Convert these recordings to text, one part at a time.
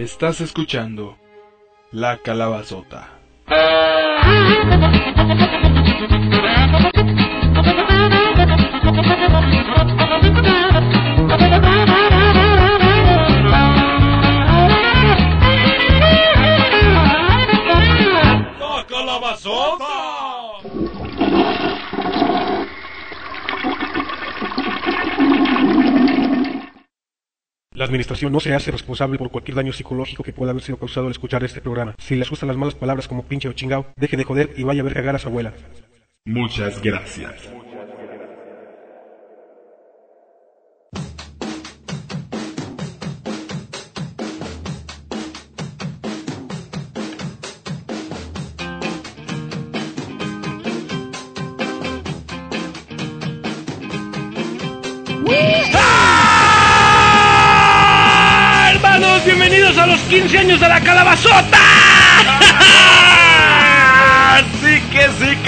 Estás escuchando La Calabazota. La administración no se hace responsable por cualquier daño psicológico que pueda haber sido causado al escuchar este programa. Si les gustan las malas palabras como pinche o chingao, deje de joder y vaya a ver cagar a su abuela. Muchas gracias. 15 años de la calabazota.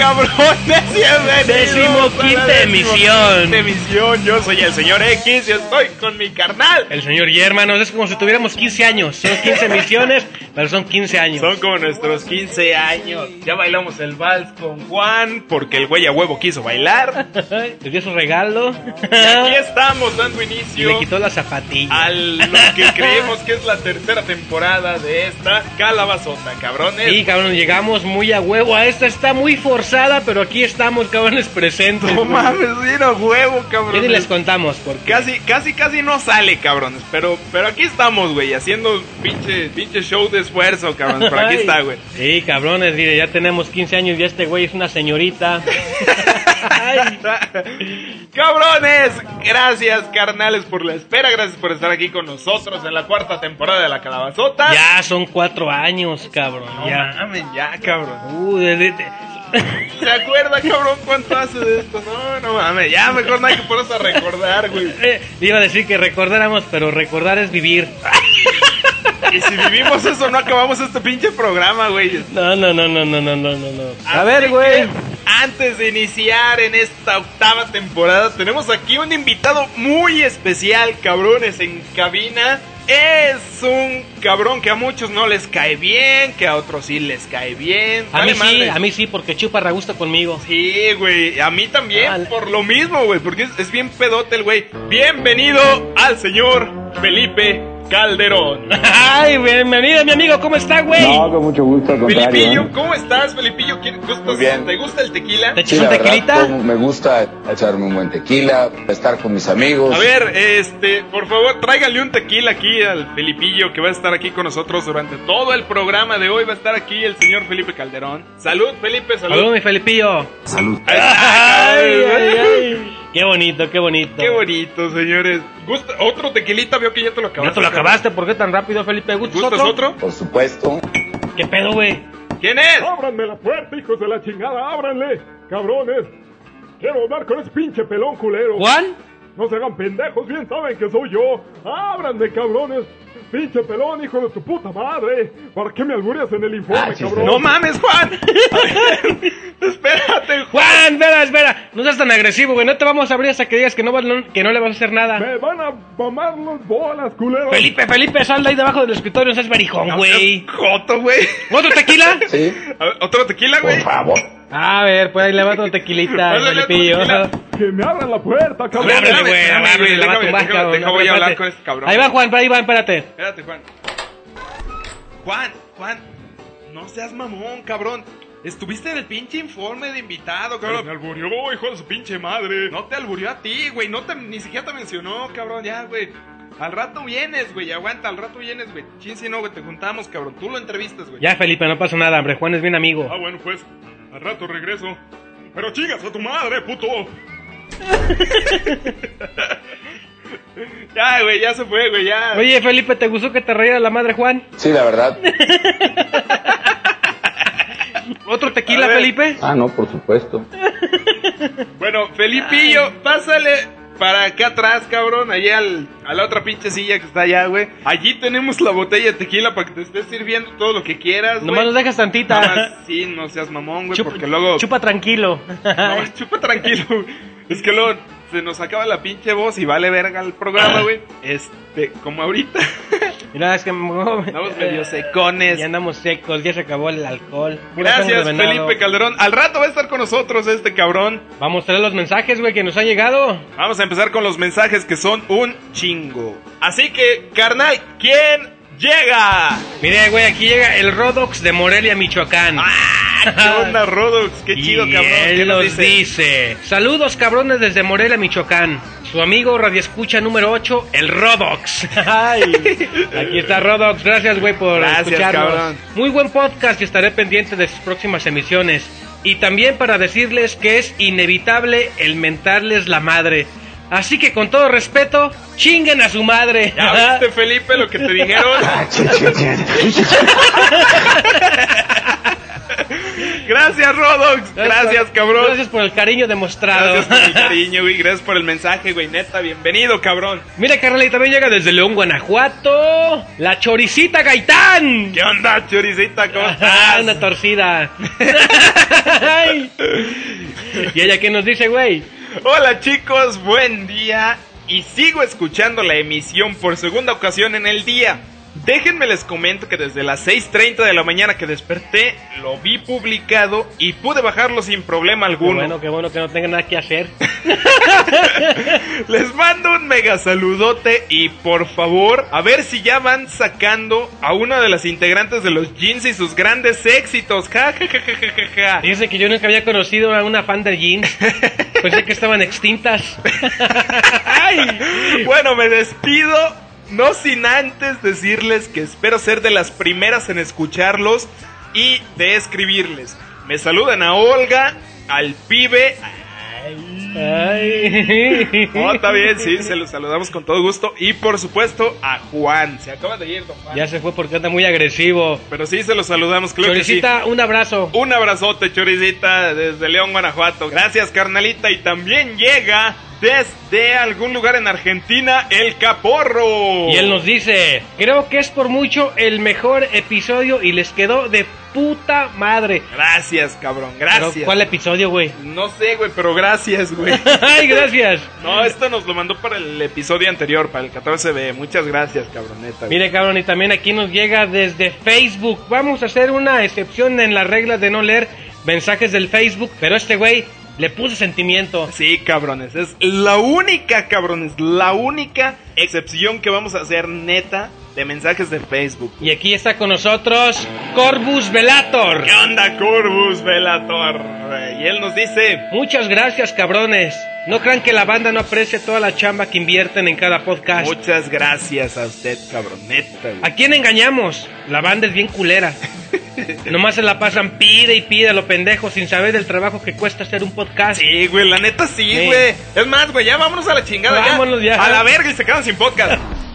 Cabrones, bienvenidos. Decimoquinta a la emisión. decimoquinta emisión. Yo soy el señor X y estoy con mi carnal. El señor y hermanos, es como si tuviéramos 15 años. Son 15 emisiones, pero son 15 años. Son como nuestros 15 años. Ya bailamos el vals con Juan porque el güey a huevo quiso bailar. Le dio su regalo. Y aquí estamos dando Y inicio le quitó la zapatilla. a lo que creemos que es la tercera temporada de esta calabazota, cabrones. Sí, cabrón, llegamos muy a huevo. A esta está muy forzada, pero aquí estamos, cabrones, presentes. No mames, mira huevo, Ya cabrón. ni les contamos, porque Casi, casi, casi no sale, cabrones. Pero, pero aquí estamos, güey, haciendo pinche, pinche show de esfuerzo, cabrones. Pero aquí está, güey. Sí, cabrones, mire, ya tenemos 15 años y este güey es una señorita. Cabrones, gracias, carnales, por la espera. Gracias por estar aquí con nosotros en la cuarta temporada de la calabazota. Ya son cuatro años, cabrón. No ya. mames, ya, cabrón. Uh, de- de- de- ¿Se acuerda, cabrón, cuánto hace de esto? No, no mames, ya mejor no hay que ponerse a recordar, güey. Eh, iba a decir que recordáramos, pero recordar es vivir. Y si vivimos eso, no acabamos este pinche programa, güey. No, no, no, no, no, no, no, no. A Así ver, güey. Antes de iniciar en esta octava temporada, tenemos aquí un invitado muy especial, cabrones, en cabina. Es un cabrón que a muchos no les cae bien, que a otros sí les cae bien. A mí sí, a mí sí, porque chupa ragusta conmigo. Sí, güey, a mí también, por lo mismo, güey, porque es, es bien pedote el güey. Bienvenido al señor Felipe Calderón. Ay, bienvenido, mi amigo, ¿cómo está, güey? No, con mucho gusto, al contrario. Felipillo, ¿eh? ¿cómo estás, Felipillo? ¿Quién- gustas- Muy bien. ¿Te gusta el tequila? ¿Te echas Sí, un verdad, tequilita? pues, me gusta echarme un buen tequila, estar con mis amigos. A ver, este, por favor, tráiganle un tequila aquí al Felipillo que va a estar aquí con nosotros durante todo el programa de hoy. Va a estar aquí el señor Felipe Calderón. Salud, Felipe, salud. Saludos, mi Felipillo. Salud. Ay, ay, ay. Qué bonito, qué bonito. Qué bonito, señores. ¿Gusta otro tequilita? Veo que ya te lo acabaste. ¿Ya te lo acabaste? ¿Por qué tan rápido, Felipe? ¿Gustas, ¿Gustas otro? otro? Por supuesto. ¿Qué pedo, güey? ¿Quién es? ¡Ábranme la puerta, hijos de la chingada! ¡Ábranle! ¡Cabrones! Quiero hablar con ese pinche pelón culero. ¿Juan? No se hagan pendejos, bien saben que soy yo. ¡Ábranme, cabrones! ¡Pinche pelón, hijo de tu puta madre! ¿Para qué me albureas en el informe, Ah, cabrón? No mames, Juan. Espérate, Juan. Juan, espera, espera. No seas tan agresivo, güey. No te vamos a abrir hasta que digas que no, que no le vas a hacer nada. ¡Me van a mamar los bolas, culero! Felipe, Felipe, sal de ahí debajo del escritorio, no seas berijón, No güey. Joto, güey. ¿Otro tequila? Sí, ¿Otro tequila, por güey? favor. A ver, pues ahí le va otro tequilita, Felipillo. ¡Que me abran la puerta, cabrón! Ábrele, güey, ábrele, güey, la va a déjame, tumbar, déjame, cabrón. déjame, voy a hablar con este cabrón. Ahí va, Juan, ahí va, espérate. Espérate, Juan. Juan, Juan, no seas mamón, cabrón. Estuviste en el pinche informe de invitado, cabrón. Me alburió, hijo de su pinche madre. No te alburió a ti, güey. No te, ni siquiera te mencionó, cabrón. Ya, güey. Al rato vienes, güey. Aguanta, al rato vienes, güey. Chin, si no, güey. Te juntamos, cabrón. Tú lo entrevistas, güey. Ya, Felipe, no pasa nada, hombre. Juan es bien amigo. Ah, bueno, pues, al rato regreso. Pero chingas a tu madre, puto. Ya, güey. Ya se fue, güey. Ya. Oye, Felipe, ¿te gustó que te reía la madre Juan? Sí, la verdad. ¿Otro tequila, ver. Felipe? Ah, no, por supuesto. Bueno, Felipillo, pásale para acá atrás, cabrón. Allí al, a la otra pinche silla que está allá, güey. Allí tenemos la botella de tequila para que te estés sirviendo todo lo que quieras, güey. Nomás nos dejas tantita. Nada más, sí, no seas mamón, güey, Chupa- porque luego... Chupa tranquilo. No, chupa tranquilo. Es que luego se nos acaba la pinche voz y vale verga el programa, güey. Este, como ahorita. Mira, es que Andamos medio secones. Ya andamos secos, ya se acabó el alcohol. Gracias. Felipe Calderón. Al rato va a estar con nosotros este cabrón. Vamos a traer los mensajes, güey, que nos han llegado. Vamos a empezar con los mensajes que son un chingo. Así que, carnal, ¿quién llega? Mire, güey, aquí llega el Rodox de Morelia, Michoacán. ¿Qué onda, Rodux? Qué chido, y cabrón. ¿Qué Él nos nos dice? Saludos, cabrones, desde Morelia, Michoacán. Su amigo radioescucha número 8, el Rodox. Ay, aquí está Rodox. Gracias, güey, por Gracias, escucharnos. cabrón. Muy buen podcast y estaré pendiente de sus próximas emisiones. Y también para decirles que es inevitable el mentarles la madre. Así que con todo respeto, chinguen a su madre. ¿Ya viste, Felipe, lo que te dijeron? Gracias, Rodox. Gracias, cabrón. Gracias por el cariño demostrado. Gracias por el cariño, güey. Gracias por el mensaje, güey. Neta, bienvenido, cabrón. Mira, carnal, y también llega desde León, Guanajuato. La choricita Gaitán. ¿Qué onda, choricita? ¿Cómo Ah, estás? una torcida. ¿Y ella qué nos dice, güey? Hola, chicos. Buen día. Y sigo escuchando la emisión por segunda ocasión en el día. Déjenme les comento que desde las 6.30 de la mañana que desperté, lo vi publicado y pude bajarlo sin problema Qué alguno. bueno, qué bueno que no tenga nada que hacer. Les mando un mega saludote y por favor, a ver si ya van sacando a una de las integrantes de los jeans y sus grandes éxitos. Ja, ja, ja, ja, ja, ja, ja. Dice que yo nunca había conocido a una fan de jeans. Pensé que estaban extintas. Ay. Bueno, me despido. No sin antes decirles que espero ser de las primeras en escucharlos y de escribirles. Me saludan a Olga, al pibe. Ay. Oh, está bien, sí, se los saludamos con todo gusto. Y por supuesto a Juan. Se acaba de ir, don Juan. Ya se fue porque anda muy agresivo. Pero sí, se los saludamos, claro que sí. Choricita, un abrazo. Un abrazote, Choricita, desde León, Guanajuato. Gracias, carnalita. Y también llega desde algún lugar en Argentina, el Caporro. Y él nos dice, creo que es por mucho el mejor episodio y les quedó de puta madre. Gracias, cabrón, Pero, gracias. ¿Cuál episodio, güey? No sé, güey, pero gracias, güey. Ay, gracias. No, esto nos lo mandó para el episodio anterior, para el 14B. Muchas gracias, cabroneta. Mire, cabrón, y también aquí nos llega desde Facebook. Vamos a hacer una excepción en la regla de no leer mensajes del Facebook, pero este güey le puso sentimiento. Sí, cabrones, es la única, cabrones, la única excepción que vamos a hacer neta de mensajes de Facebook. Y aquí está con nosotros Corbus Velator. ¿Qué onda, Corvus Velator? Y él nos dice, Muchas gracias, cabrones. No crean que la banda no aprecia toda la chamba que invierten en cada podcast. muchas gracias a usted, cabroneta. güey. ¿A quién engañamos? La banda es bien culera. Nomás se la pasan pide y pide a lo pendejo sin saber del trabajo que cuesta hacer un podcast. Sí, güey, la neta sí, Sí. güey. Es más, güey, ya vámonos a la chingada. ya. Vámonos ya. A la verga y se quedan sin podcast.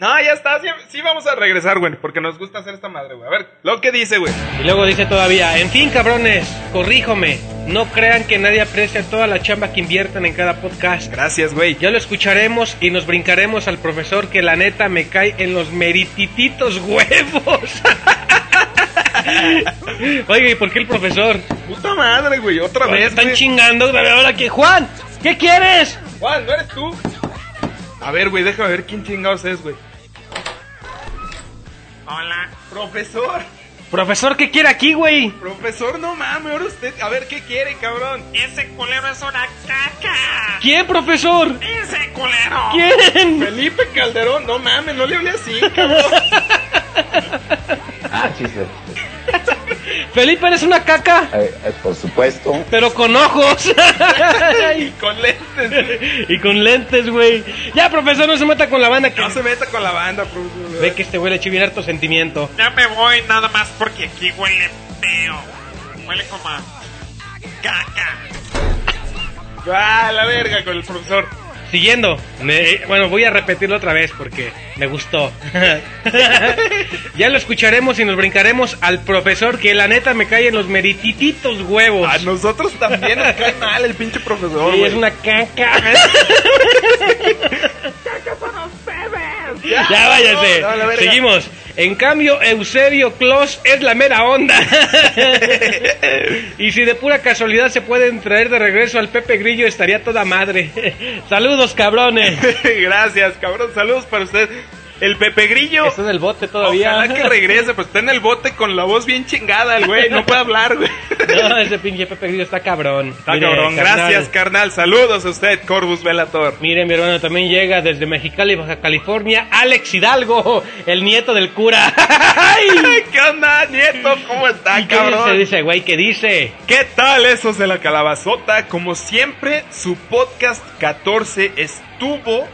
No, ya está, sí, sí vamos a regresar, güey, porque nos gusta hacer esta madre, güey. A ver, lo que dice, güey. Y luego dice todavía, en fin, cabrones, corríjome. No crean que nadie aprecia toda la chamba que invierten en cada podcast. Gracias, güey. Ya lo escucharemos y nos brincaremos al profesor que la neta me cae en los meritititos huevos. Oiga, ¿y por qué el profesor? Puta madre, güey, otra vez, están güey. chingando. Ahora que Juan, ¿qué quieres? Juan, ¿no eres tú? A ver, güey, déjame ver quién chingados es, güey. Hola, profesor. Profesor, ¿qué quiere aquí, güey? Profesor, no mames, ahora usted. A ver, ¿qué quiere, cabrón? Ese culero es una caca. ¿Quién, profesor? Ese culero. ¿Quién? Felipe Calderón, no mames, no le hablé así, cabrón. Ah, chiste. Felipe, eres una caca, Eh, eh, por supuesto. pero con ojos. Y con lentes. y con lentes, güey. Ya, profesor, no se meta con la banda que... No se meta con la banda, profesor. Ve que este güey le eché bien harto sentimiento. Ya me voy nada más porque aquí huele feo. Huele como a caca. Ah, la verga con el profesor. Siguiendo, me- bueno, voy a repetirlo otra vez porque me gustó. ya lo escucharemos y nos brincaremos al profesor que la neta me cae en los meritititos huevos. A nosotros también nos cae mal el pinche profesor, Sí, es una caca. ya váyase. Ya, Ya váyase. no, no. Seguimos. En cambio, Eusebio Clos es la mera onda. y si de pura casualidad se pueden traer de regreso al Pepe Grillo, estaría toda madre. Saludos, cabrones. Gracias, cabrón. Saludos para usted. El Pepe Grillo. Está en el bote todavía. Ojalá que regrese, pues está en el bote con la voz bien chingada el güey. No puede hablar, güey. No, ese pinche Pepe Grillo está cabrón. Está Mire, cabrón. carnal. Gracias, carnal. Saludos a usted, Corvus Velator. Mire, mi hermano también llega desde Mexicali, Baja California, Alex Hidalgo, el nieto del cura. ¡Ay! ¿Qué onda, nieto? ¿Cómo está, ¿Qué dice, cabrón? dice, güey? ¿Qué dice? ¿Qué tal esos de la calabazota? Como siempre, su podcast 14 estuvo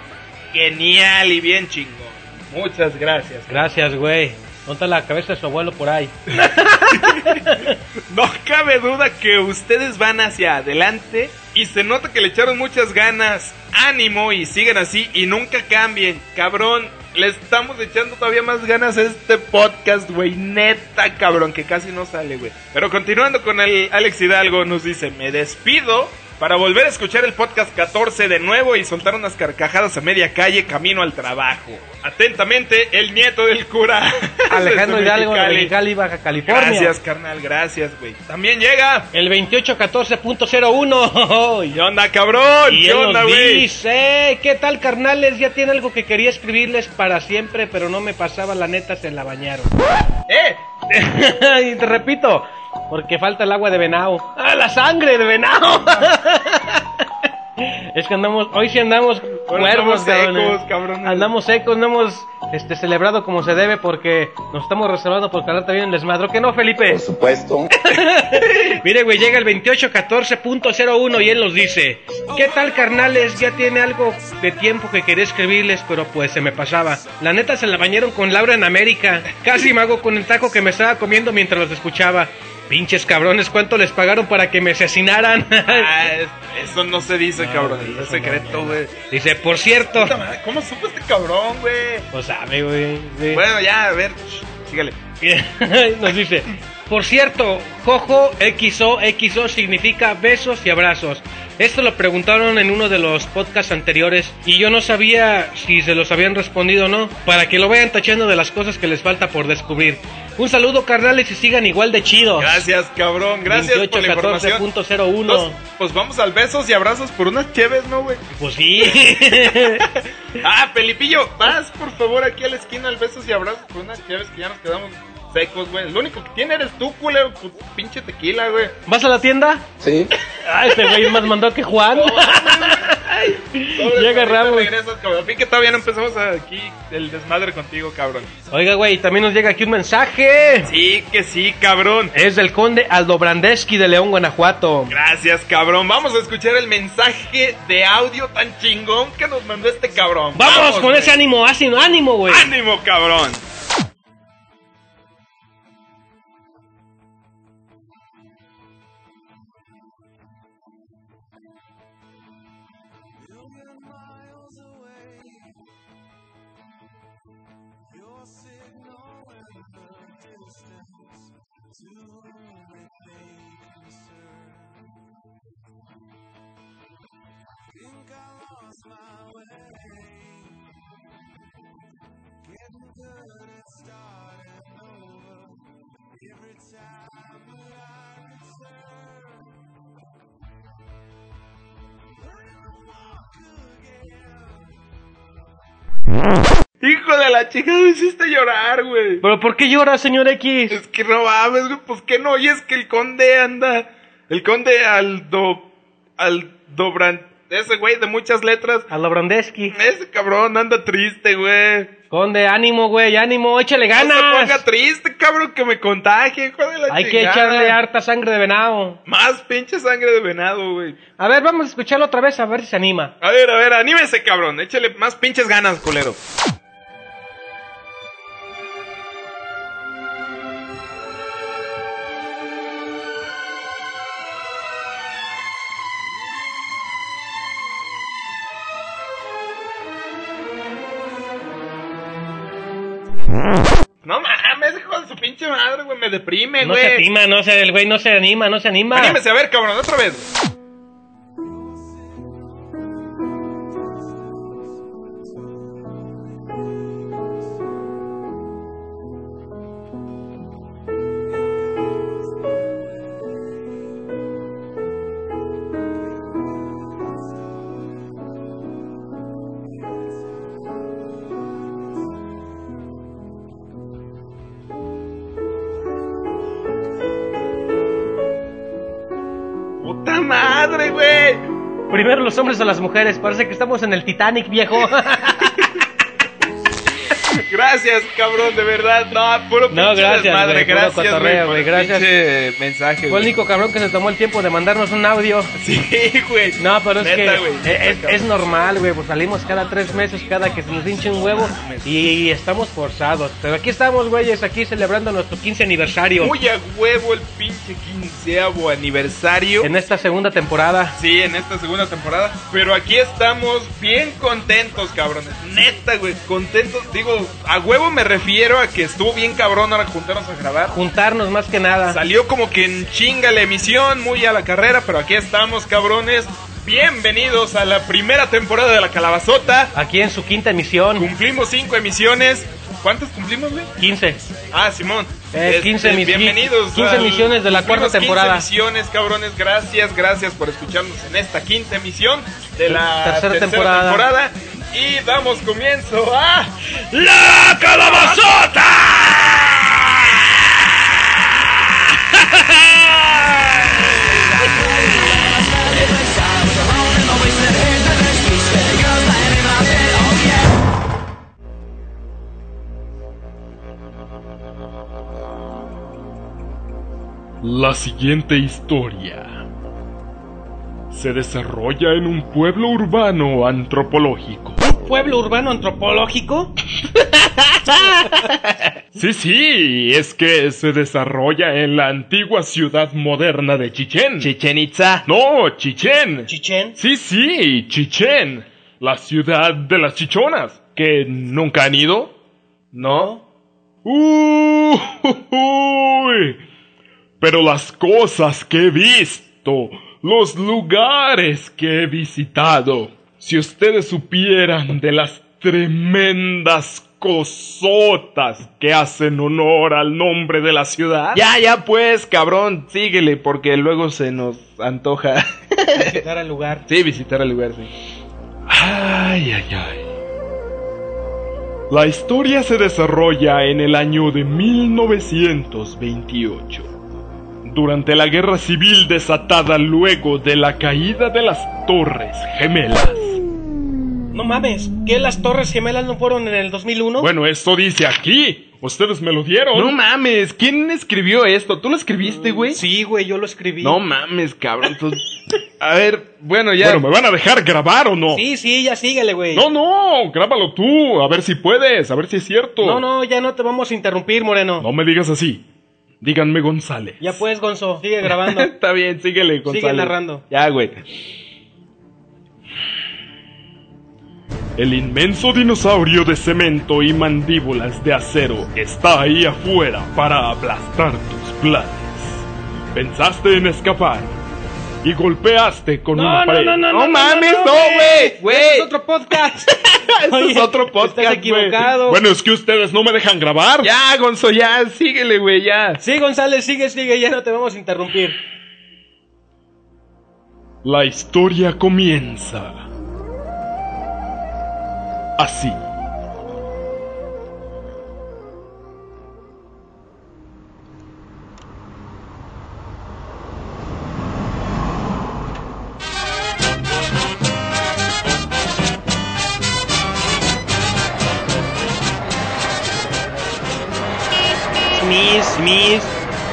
genial y bien chingón. Muchas gracias. Gracias, güey. ¿Dónde está la cabeza de su abuelo por ahí? No cabe duda que ustedes van hacia adelante y se nota que le echaron muchas ganas, ánimo y sigan así y nunca cambien. Cabrón, le estamos echando todavía más ganas a este podcast, güey. Neta, cabrón, que casi no sale, güey. Pero continuando con el Alex Hidalgo, nos dice, me despido. Para volver a escuchar el podcast 14 de nuevo y soltar unas carcajadas a media calle camino al trabajo. Atentamente, el nieto del cura. Alejandro Hidalgo de Mexicali. Baja California. Gracias, carnal, gracias, güey. También llega. El 2814.01. ¿Qué onda, cabrón? Y ¿Qué él onda, güey? dice, ¿qué tal carnales? Ya tiene algo que quería escribirles para siempre, pero no me pasaba, la neta se la bañaron. ¡Eh! y te repito, porque falta el agua de venado. ¡Ah, la sangre de venado! es que andamos, hoy sí andamos cuervos, andamos secos, cabrones. cabrones. Andamos secos, no hemos este, celebrado como se debe porque nos estamos reservando por calar también el desmadro. ¿Que no, Felipe? Por supuesto. Mire, güey, llega el 2814.01 y él nos dice: ¿Qué tal, carnales? Ya tiene algo de tiempo que quería escribirles, pero pues se me pasaba. La neta se la bañaron con Laura en América. Casi me hago con el taco que me estaba comiendo mientras los escuchaba. Pinches cabrones, ¿cuánto les pagaron para que me asesinaran? Ah, es- eso no se dice, cabrón. es secreto, güey. dice, por cierto. ¿Cómo supo este cabrón, güey? Pues sabe, güey. sí. Bueno, ya, a ver. Sígale. Nos dice, por cierto, Jojo XO XO significa besos y abrazos. Esto lo preguntaron en uno de los podcasts anteriores y yo no sabía si se los habían respondido o no, para que lo vayan tachando de las cosas que les falta por descubrir. Un saludo carnales y sigan igual de chidos. Gracias, cabrón. Gracias por la información. 2814.01. Entonces, Pues vamos al besos y abrazos por unas cheves, ¿no, güey? Pues sí. Ah, Felipillo, vas por favor aquí a la esquina al besos y abrazos por unas cheves que ya nos quedamos secos, güey. Lo único que tiene eres tú, culero, tu pinche tequila, güey. ¿Vas a la tienda? Sí. Ah, este güey más mandó que Juan. Ya agarramos. regresas, cabrón. Fin que todavía no empezamos aquí el desmadre contigo, cabrón. Oiga, güey, también nos llega aquí un mensaje. Sí, que sí, cabrón. Es del conde Aldo Brandeski de León, Guanajuato. Gracias, cabrón. Vamos a escuchar el mensaje de audio tan chingón que nos mandó este cabrón. Vamos, con güey. ese ánimo, así, ánimo, güey. ¡Ánimo, cabrón! Hijo de la chica, me hiciste llorar, güey. ¿Pero por qué llora, señor X? Es que no mames, güey, pues que no oyes que el conde anda. El conde Aldo. Aldo Brand. Ese güey de muchas letras. Aldo Brandeski. Ese cabrón anda triste, güey. Conde, ánimo, güey, ánimo, échale No se ponga ganas. triste, cabrón, que me contagie, hijo de la Hay que echarle harta sangre de venado. Más pinche sangre de venado, güey. A ver, vamos a escucharlo otra vez a ver si se anima. A ver, a ver, anímese, cabrón. Échale más pinches ganas, culero. Güey. Me deprime, No se güey. anima, no se, el güey no se anima, no se anima. Anímese, a ver, cabrón, otra vez. Primero los hombres o las mujeres. Parece que estamos en el Titanic, viejo. Gracias, cabrón, de verdad. No, puro No, gracias, desmadre. güey, puro gracias, cotorreo, güey, gracias. mensaje, Fue el único cabrón que se tomó el tiempo de mandarnos un audio. Sí, güey. No, pero es Neta, que es, cabrón. es normal, güey. Pues salimos cada tres meses, cada que se nos hinche un huevo. Y estamos forzados. Pero aquí estamos, güeyes, aquí celebrando nuestro 15 aniversario. Muy a huevo el pinche quinceavo aniversario. En esta segunda temporada. Sí, en esta segunda temporada. Pero aquí estamos bien contentos, cabrones. Neta, güey, contentos. Digo, a huevo me refiero a que estuvo bien cabrón ahora juntarnos a grabar. Juntarnos más que nada. Salió como que en chinga la emisión, muy a la carrera, pero aquí estamos, cabrones. Bienvenidos a la primera temporada de La Calabazota. Aquí en su quinta emisión. Cumplimos cinco emisiones. ¿Cuántas cumplimos, güey? 15. Ah, Simón. Eh, 15 emisi- bienvenidos. 15 al- emisiones de la cuarta temporada. 15 emisiones, cabrones. Gracias, gracias por escucharnos en esta quinta emisión de la Tercera tercera, temporada. temporada. Y damos comienzo a La Calabazota. La siguiente historia se desarrolla en un pueblo urbano antropológico. ¿Pueblo urbano antropológico? Sí, sí, es que se desarrolla en la antigua ciudad moderna de Chichén. Chichen Itza. no, Chichén. Chichen. Sí, sí, Chichén. La ciudad de las chichonas. ¿Que nunca han ido? ¿No? Uy, pero las cosas que he visto, los lugares que he visitado, si ustedes supieran de las tremendas cosotas que hacen honor al nombre de la ciudad. Ya, ya pues, cabrón, síguele porque luego se nos antoja. Visitar al lugar. sí, visitar el lugar, sí. Ay, ay, ay. La historia se desarrolla en el año de 1928, durante la guerra civil desatada luego de la caída de las Torres Gemelas. No mames, ¿qué las Torres Gemelas no fueron en el 2001? Bueno, eso dice aquí. Ustedes me lo dieron. No mames, ¿quién escribió esto? ¿Tú lo escribiste, güey? Sí, güey, yo lo escribí. No mames, cabrón. tú- A ver, bueno, ya. Bueno, ¿me van a dejar grabar o no? Sí, sí, ya síguele, güey. No, no, grábalo tú, a ver si puedes, a ver si es cierto. no, no, ya no te vamos a interrumpir, Moreno. No me digas así. Díganme González. Ya pues, Gonzo, sigue grabando. Está bien, síguele, Gonzalo. narrando. Ya, güey. El inmenso dinosaurio de cemento y mandíbulas de acero está ahí afuera para aplastar tus planes. Pensaste en escapar y golpeaste con una pared. No mames, no, güey, güey. Este es otro podcast. Este es otro podcast, Estás güey. equivocado. Bueno, es que ustedes no me dejan grabar. Ya, Gonzo, ya, síguele, güey, ya. Sí, González, sigue, sigue, ya no te vamos a interrumpir. La historia comienza así.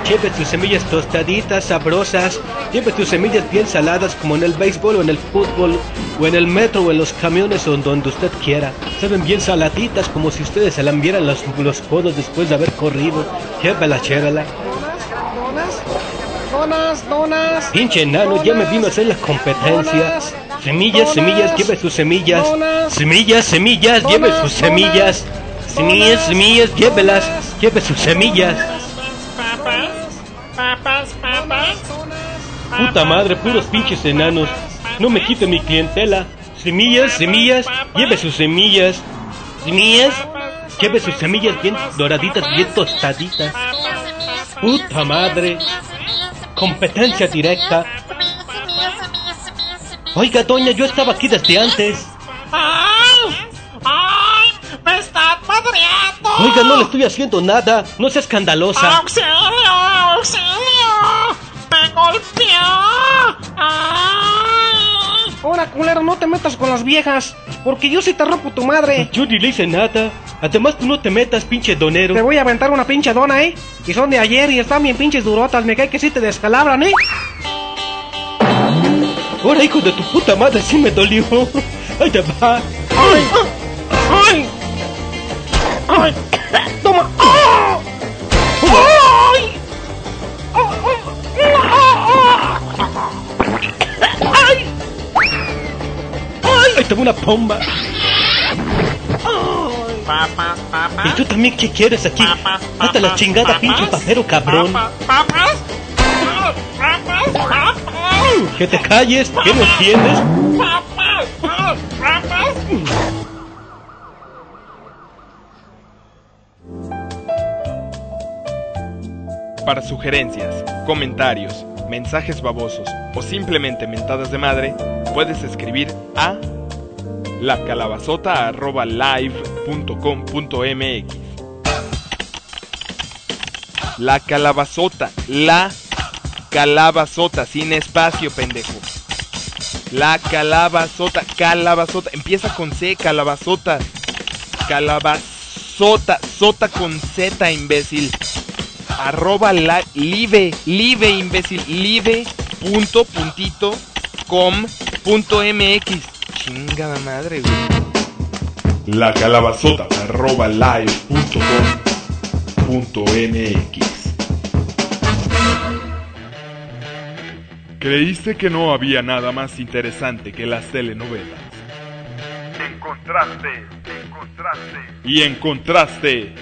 Lleve tus semillas tostaditas, sabrosas, lleve tus semillas bien saladas como en el béisbol o en el fútbol o en el metro o en los camiones o en donde usted quiera. Saben bien saladitas como si ustedes se lambieran los, los codos después de haber corrido. Llévala, chérala. Donas, donas. Pinche enano, ya me vino a hacer la competencia. Semillas, semillas, lleve sus semillas. Semillas, semillas, lleve sus semillas. Semillas, semillas, llévelas, lleve sus semillas. Papas, papas. Puta madre, puros pinches enanos. No me quiten mi clientela. Semillas, semillas, lleve sus semillas. Semillas, lleve sus semillas bien doraditas, bien tostaditas. Puta madre. Competencia directa. Oiga, doña, yo estaba aquí desde antes. ¡Ay! ¡Ay! ¡Me están madreando! Oiga, no le estoy haciendo nada. No sea escandalosa. ¡Auxilio! ¡Auxilio! ¡Me golpeó! ¡Ay! Ahora, culero, no te metas con las viejas, porque yo sí te rompo tu madre. Yo ni le hice nada. Además, tú no te metas, pinche donero. Te voy a aventar una pinche dona, ¿eh? Y son de ayer y están bien pinches durotas, me cae que sí te descalabran, ¿eh? Ahora, hijo de tu puta madre, sí me dolió. Ahí te va. ¡Ay! ¡Ay! ¡Ay! Ahí te va una pomba. Papas, papas. ¿Y tú también qué quieres aquí? Papas, Hasta la papas, chingada, papas. pinche papero cabrón. Papas, papas. Papas, papas. Que te calles, que no entiendes. Papas, papas. Para sugerencias, comentarios, mensajes babosos o simplemente mentadas de madre, puedes escribir a lacalabazota.live.com.mx La calabazota, la calabazota, sin espacio, pendejo. La calabazota, calabazota, empieza con C, calabazota. Calabazota, sota con Z, imbécil arroba live, live imbécil, live punto puntito com punto mx. Chingada madre, güey. La calabazota arroba live punto com punto mx. ¿Creíste que no había nada más interesante que las telenovelas? Encontraste, encontraste. Y encontraste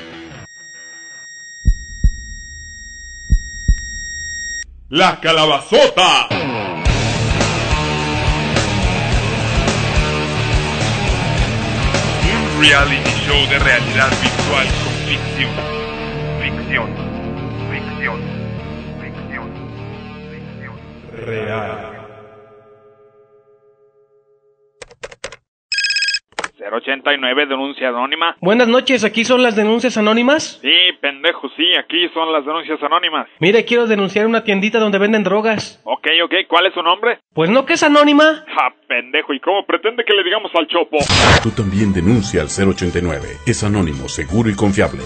La calabazota. Reality show de realidad virtual con ficción. Ficción. Ficción. Ficción. Ficción. Real. 089, denuncia anónima. Buenas noches, aquí son las denuncias anónimas. Sí, pendejo, sí, aquí son las denuncias anónimas. Mire, quiero denunciar una tiendita donde venden drogas. Ok, ok, ¿cuál es su nombre? Pues no que es anónima. Ja, pendejo, ¿y cómo pretende que le digamos al chopo? Tú también denuncia al 089. Es anónimo, seguro y confiable.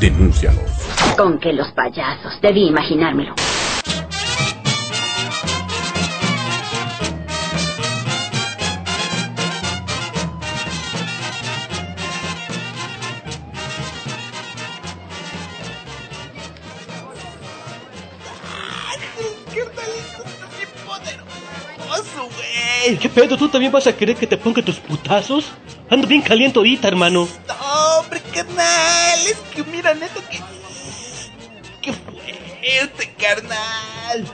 Denúncialos. Con que los payasos, debí imaginármelo. ¿Qué pedo? ¿Tú también vas a querer que te ponga tus putazos? Ando bien caliente ahorita, hermano. No, hombre, carnal. Es que mira, neto, que. ¡Qué fuerte, carnal!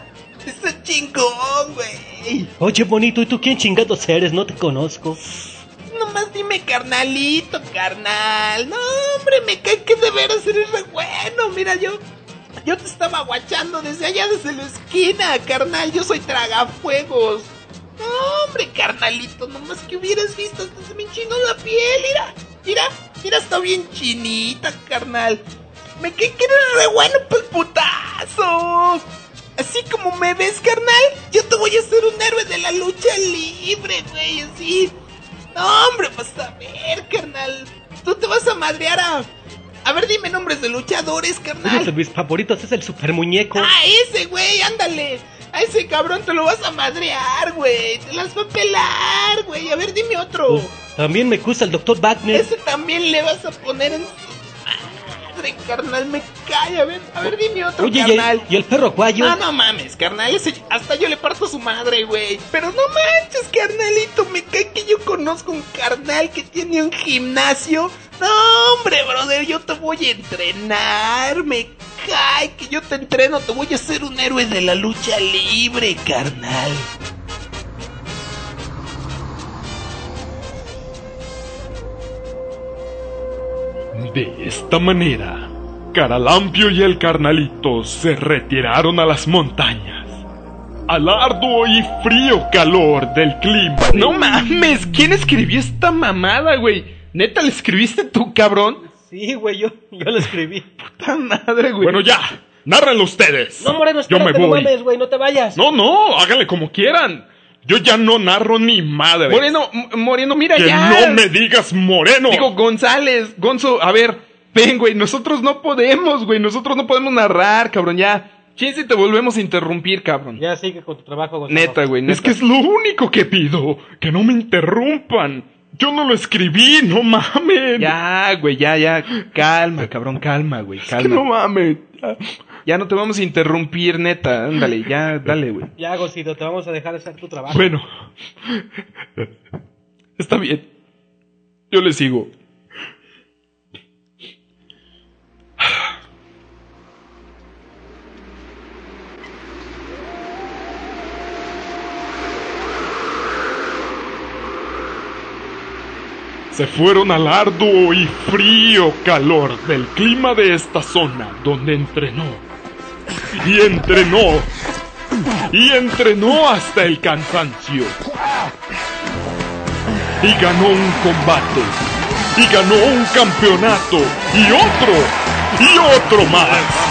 Está chingón, güey. Oye, bonito, ¿y tú quién chingados eres? No te conozco. Nomás dime carnalito, carnal. No, hombre, me cae que de veras eres re bueno. Mira, yo. Yo te estaba guachando desde allá, desde la esquina, carnal. Yo soy tragafuegos. No, hombre, carnalito, nomás que hubieras visto, hasta se me enchinó la piel, mira, mira, mira, está bien chinita, carnal. Me que re bueno pa'l putazo. Así como me ves, carnal, yo te voy a hacer un héroe de la lucha libre, güey, así. No, hombre, vas a ver, carnal. Tú te vas a madrear a... A ver, dime nombres de luchadores, Uno carnal. de mis favoritos es el super muñeco. Ah, ese, güey, ándale. A ese cabrón te lo vas a madrear, güey. Te las va a pelar, güey. A ver, dime otro. También me gusta el Dr. Wagner. Ese también le vas a poner en madre, carnal. Me cae. A ver, a ver, dime otro, Oye, ¿y el, carnal. y el perro aguayo? No, no mames, carnal. Ese, hasta yo le parto su madre, güey. Pero no manches, carnalito. Me cae que yo conozco un carnal que tiene un gimnasio. No, hombre, brother. Yo te voy a entrenar. Me cae que yo te entreno. Te voy a hacer un héroe de la lucha libre, carnal. De esta manera, Caralampio y el carnalito se retiraron a las montañas. Al arduo y frío calor del clima. No mames, ¿quién escribió esta mamada, güey? ¿Neta le escribiste tú, cabrón? Sí, güey, yo, yo lo escribí. Puta madre, güey. Bueno, ya, nárrenlo ustedes. No, Moreno, Yo me espérate, no voy. mames, güey, no te vayas. No, no, háganle como quieran. Yo ya no narro ni madre. Moreno, Moreno, mira que ya. no me digas moreno. Digo, González, Gonzo, a ver, ven, güey, nosotros no podemos, güey, nosotros no podemos narrar, cabrón, ya. Chis, si te volvemos a interrumpir, cabrón. Ya sigue con tu trabajo, Gonzalo. Neta, güey, neta. es que es lo único que pido. Que no me interrumpan. Yo no lo escribí, no mamen. Ya, güey, ya, ya. Calma, cabrón, calma, güey, Es calma. que no mamen. Ya. Ya no te vamos a interrumpir, neta. Ándale, ya, dale, güey. Ya, Gocito, te vamos a dejar hacer tu trabajo. Bueno. Está bien. Yo le sigo. Se fueron al arduo y frío calor del clima de esta zona donde entrenó. Y entrenó. Y entrenó hasta el cansancio. Y ganó un combate. Y ganó un campeonato. Y otro. Y otro más.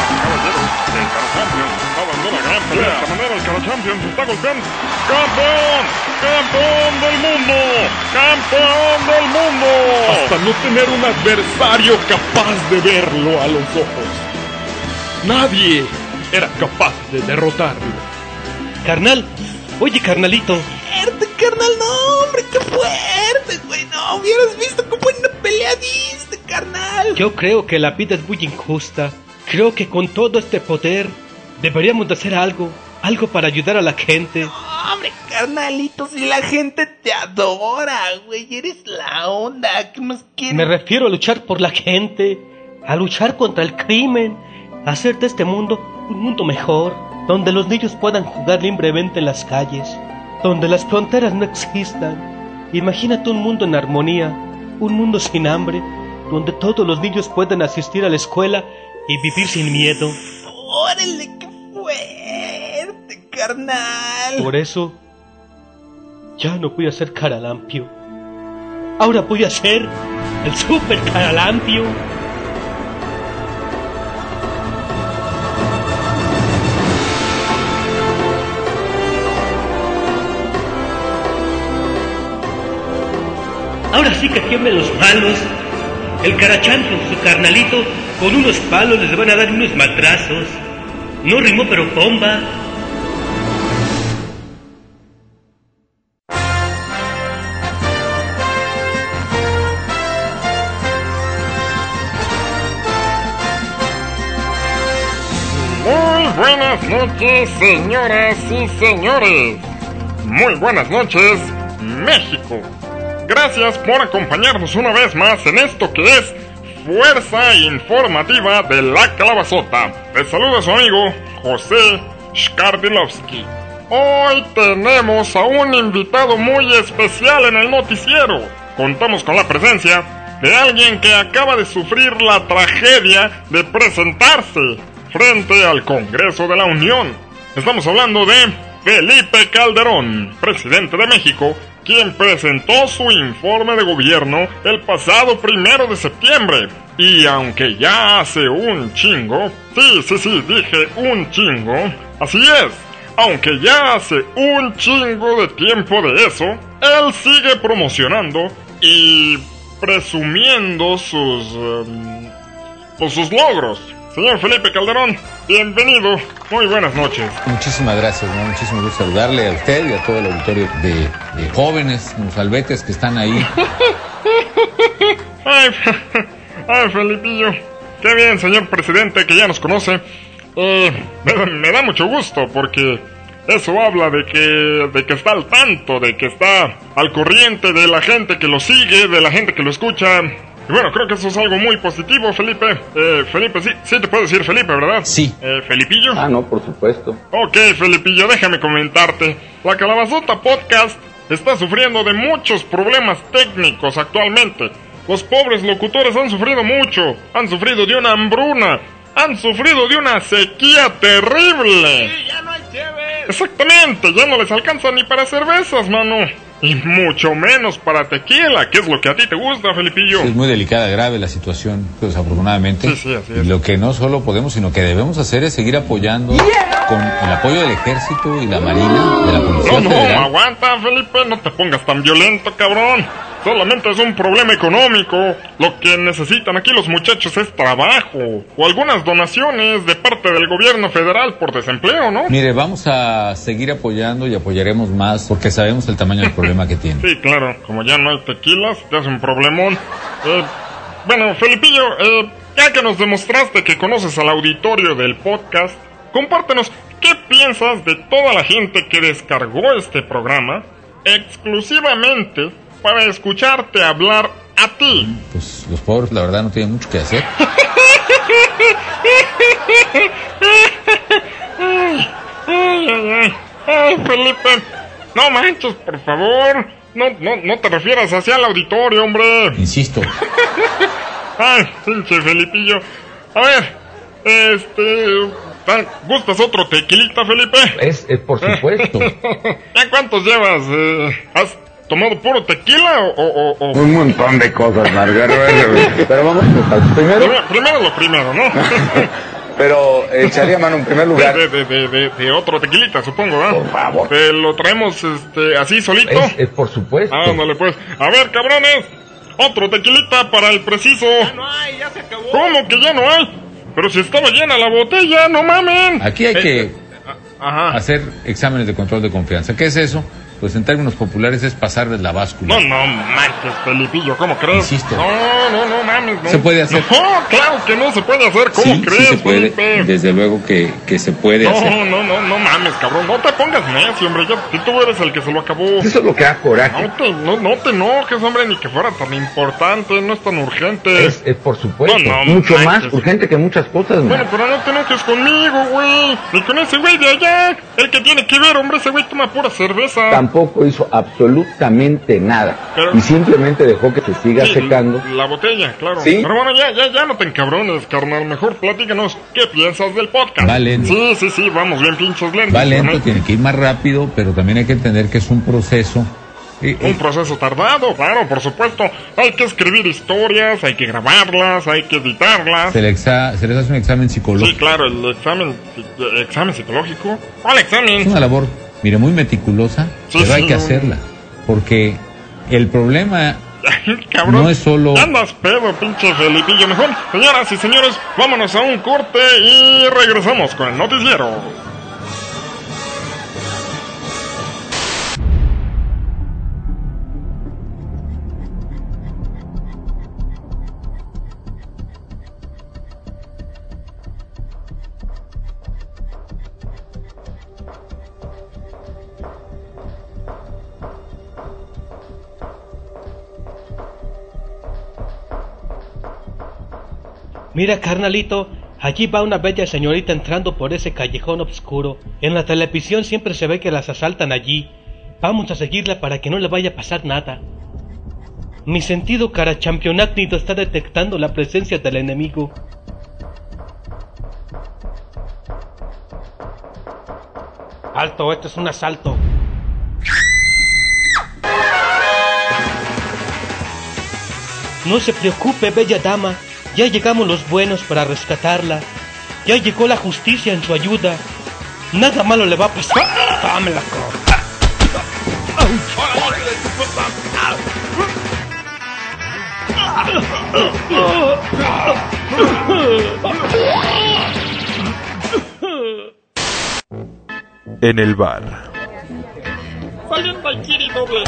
Champions está golpeando. ¡Campeón! ¡Campeón del mundo! ¡Campeón del mundo! Hasta no tener un adversario capaz de verlo a los ojos. Nadie era capaz de derrotarlo. Carnal, oye, carnalito. Fuerte, carnal, no, hombre, qué fuerte, güey. No hubieras visto cómo en una pelea diste, carnal. Yo creo que la vida es muy injusta. Creo que con todo este poder deberíamos de hacer algo. Algo para ayudar a la gente. Hombre, carnalito, si la gente te adora, güey, eres la onda. ¿Qué más quieres? Me refiero a luchar por la gente, a luchar contra el crimen, a hacer de este mundo un mundo mejor, donde los niños puedan jugar libremente en las calles, donde las fronteras no existan. Imagínate un mundo en armonía, un mundo sin hambre, donde todos los niños puedan asistir a la escuela y vivir sin miedo. Órale, qué fuerte, carnal. Por eso, ya no voy a ser caralampio. Ahora voy a ser el super caralampio. Ahora sí que tiemblen los malos. El carachanto, su carnalito, con unos palos les van a dar unos matrazos. No rimó, pero bomba. Señoras y señores. Muy buenas noches, México. Gracias por acompañarnos una vez más en esto que es Fuerza Informativa de la Calabazota. Les saluda su amigo José Skardilovsky. Hoy tenemos a un invitado muy especial en el noticiero. Contamos con la presencia de alguien que acaba de sufrir la tragedia de presentarse frente al Congreso de la Unión. Estamos hablando de Felipe Calderón, presidente de México, quien presentó su informe de gobierno el pasado primero de septiembre. Y aunque ya hace un chingo, sí, sí, sí, dije un chingo, así es, aunque ya hace un chingo de tiempo de eso, él sigue promocionando y presumiendo sus... em, pues sus logros. Señor Felipe Calderón, bienvenido. Muy buenas noches. Muchísimas gracias, da muchísimo gusto saludarle a usted y a todo el auditorio de, de jóvenes, albetes que están ahí. Ay, ay, Felipillo. Qué bien, señor presidente, que ya nos conoce. Eh, me, da- me da mucho gusto porque eso habla de que, de que está al tanto, de que está al corriente de la gente que lo sigue, de la gente que lo escucha. Y bueno, creo que eso es algo muy positivo, Felipe. Eh, Felipe, sí, sí te puedo decir Felipe, ¿verdad? Sí. Eh, Felipillo. Ah, no, por supuesto. Ok, Felipillo, déjame comentarte. La Calabazota Podcast está sufriendo de muchos problemas técnicos actualmente. Los pobres locutores han sufrido mucho. Han sufrido de una hambruna. Han sufrido de una sequía terrible. ya no hay cheve. Exactamente, ya no les alcanza ni para cervezas, mano. Y mucho menos para tequila, que es lo que a ti te gusta, Felipillo. Es muy delicada, grave la situación, desafortunadamente. Sí, sí, así es. Y lo que no solo podemos, sino que debemos hacer es seguir apoyando con el apoyo del ejército y la marina, de la policía No, no, federal. aguanta, Felipe, no te pongas tan violento, cabrón. Solamente es un problema económico. Lo que necesitan aquí los muchachos es trabajo o algunas donaciones de parte del gobierno federal por desempleo, ¿no? Mire, vamos a seguir apoyando y apoyaremos más porque sabemos el tamaño del problema que tiene. Sí, claro, como ya no hay tequilas, te hace un problemón. Eh, bueno, Felipillo, eh, ya que nos demostraste que conoces al auditorio del podcast, compártenos qué piensas de toda la gente que descargó este programa exclusivamente para escucharte hablar a ti. Pues los pobres, la verdad, no tienen mucho que hacer. Ay, ay, ay, ay, Felipe, no manches, por favor. No, no, no te refieras hacia el auditorio, hombre. Insisto. Ay, pinche Felipillo. A ver, este... ¿Gustas otro tequilita, Felipe? Es, es por supuesto. ¿Ya cuántos llevas? Eh, ¿Has tomado puro tequila o...? o, o- Un montón de cosas, Margarita. Pero vamos, primero, Primero, primero lo primero, ¿no? pero echaría mano en primer lugar. De, de, de, de- de otro tequilita, supongo, ¿verdad? Por favor. Te lo traemos este, así solito. Es, por supuesto. Ándale, pues. A ver, cabrones. Otro tequilita para el preciso. No hay, ya se acabó. ¿Cómo que ya no hay? Pero si estaba llena la botella, no mamen. Aquí hay Eh, que eh, Ajá. hacer exámenes de control de confianza. ¿Qué es eso? Pues en términos populares es pasarles la báscula. No, no manches, Felipillo, ¿cómo crees? Insisto. No, no, no mames. No. ¿Se puede hacer? No, claro que no se puede hacer. ¿Cómo crees, Felipe? Desde luego que, que se puede No, no, no, no mames, cabrón. No te pongas necio, hombre. Ya, tú eres el que se lo acabó. Eso es lo que da coraje. No te, no, no te enojes, hombre, ni que fuera tan importante. No es tan urgente. Es, es por supuesto. No, no, Mucho más urgente que muchas cosas, man. Bueno, pero no te enojes conmigo, güey. Ni con ese güey de allá. El que tiene que ver, hombre, ese güey toma pura cerveza. Tampoco hizo absolutamente nada. Pero- Y simplemente dejó que se siga Sí, secando. La botella, claro. Sí. Pero bueno, ya, ya, ya no te encabrones, carnal. Mejor platícanos qué piensas del podcast. Va lento. Sí, sí, sí, vamos bien pinches lentos. Va lento, tiene que ir más rápido, pero también hay que entender que es un proceso. Eh, eh, Un proceso tardado, claro, por supuesto. Hay que escribir historias, hay que grabarlas, hay que editarlas. se, les exa- se les hace un examen Sí, psicológico. claro, el examen, el examen psicológico. ¿Cuál Es examen? una labor, mire, muy meticulosa, Sí, pero hay que hacerla. Porque el problema Cabrón. no es solo... Andas pedo, pinche Felipillo. Mejor, señoras y señores, vámonos a un corte y regresamos con el noticiero. Mira, carnalito, allí va una bella señorita entrando por ese callejón oscuro. En la televisión siempre se ve que las asaltan allí. Vamos a seguirla para que no le vaya a pasar nada. Mi sentido carachampionácnido está detectando la presencia del enemigo. Alto, este es un asalto. No se preocupe, bella dama. Ya llegamos los buenos para rescatarla. Ya llegó la justicia en su ayuda. Nada malo le va a pasar. Dámela, co- En el bar. Doble.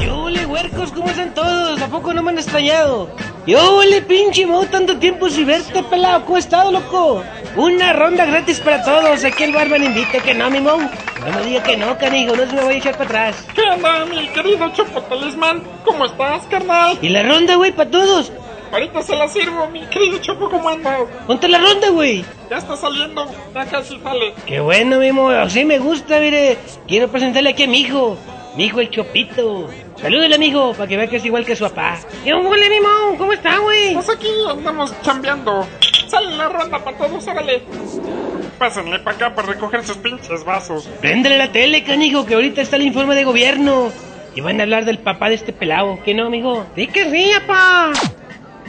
¡Yole, huercos! ¿Cómo están todos? ¿A poco no me han extrañado? ¡Yole, pinche mo! Tanto tiempo sin verte, pelado. ¿Cómo has estado, loco? Una ronda gratis para todos. Aquí el barman invita que no, mi mo. No me diga que no, canijo. No se me voy a echar para atrás. ¿Qué onda, mi querido Chopo Talismán? ¿Cómo estás, carnal? ¿Y la ronda, güey, para todos? Ahorita se la sirvo, mi querido Chopo, ¿cómo andas? Ponte la ronda, güey. Ya está saliendo, ya casi sale. Qué bueno, mi mo. Así me gusta, mire. Quiero presentarle aquí a mi hijo. Mi hijo, el Chopito. Salúdele, amigo, para que vea que es igual que su papá. ¿Qué mi mo? ¿Cómo está, güey? Pues aquí andamos chambeando. Sale la ronda para todos, órale. pásenle para acá para recoger sus pinches vasos. Préndele la tele, canijo, que ahorita está el informe de gobierno. Y van a hablar del papá de este pelado. ¿Qué no, amigo? Di que sí, papá.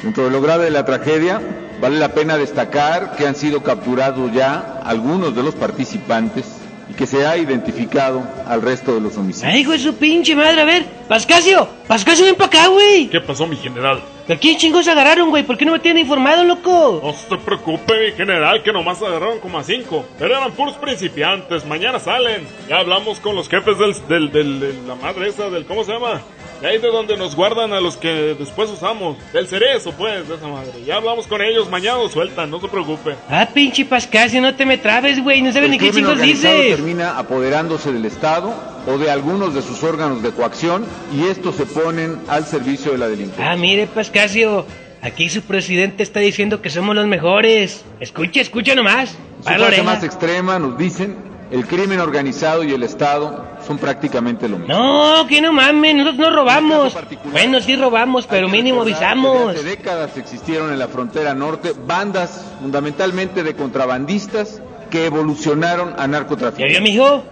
Dentro de lo grave de la tragedia, vale la pena destacar que han sido capturados ya algunos de los participantes y que se ha identificado al resto de los homicidios. Ay, hijo de su pinche madre, a ver. Pascasio, Pascasio, ven para acá, güey. ¿Qué pasó, mi general? ¿A quién chingos agarraron, güey? ¿Por qué no me tienen informado, loco? No se preocupe, mi general, que nomás agarraron como a cinco. Pero eran puros principiantes, mañana salen. Ya hablamos con los jefes del, del, del, de la madre esa, del, ¿cómo se llama? De ahí de donde nos guardan a los que después usamos. Del cerezo, pues, de esa madre. Ya hablamos con ellos, mañana los sueltan, no se preocupe. Ah, pinche Pascasio, no te me trabes, güey. No sabes El ni qué crimen chingos organizado dices. termina apoderándose del Estado o de algunos de sus órganos de coacción y estos se ponen al servicio de la delincuencia. Ah, mire, Pascasio. Aquí su presidente está diciendo que somos los mejores. Escucha, escucha nomás. En Para su fase oreja. más extrema nos dicen el crimen organizado y el Estado son prácticamente lo mismo. No, que no mames, nosotros no robamos. Bueno, sí robamos, pero mínimo avisamos. Hace décadas existieron en la frontera norte bandas fundamentalmente de contrabandistas que evolucionaron a ¿Ya narcotraficantes. vio, mijo?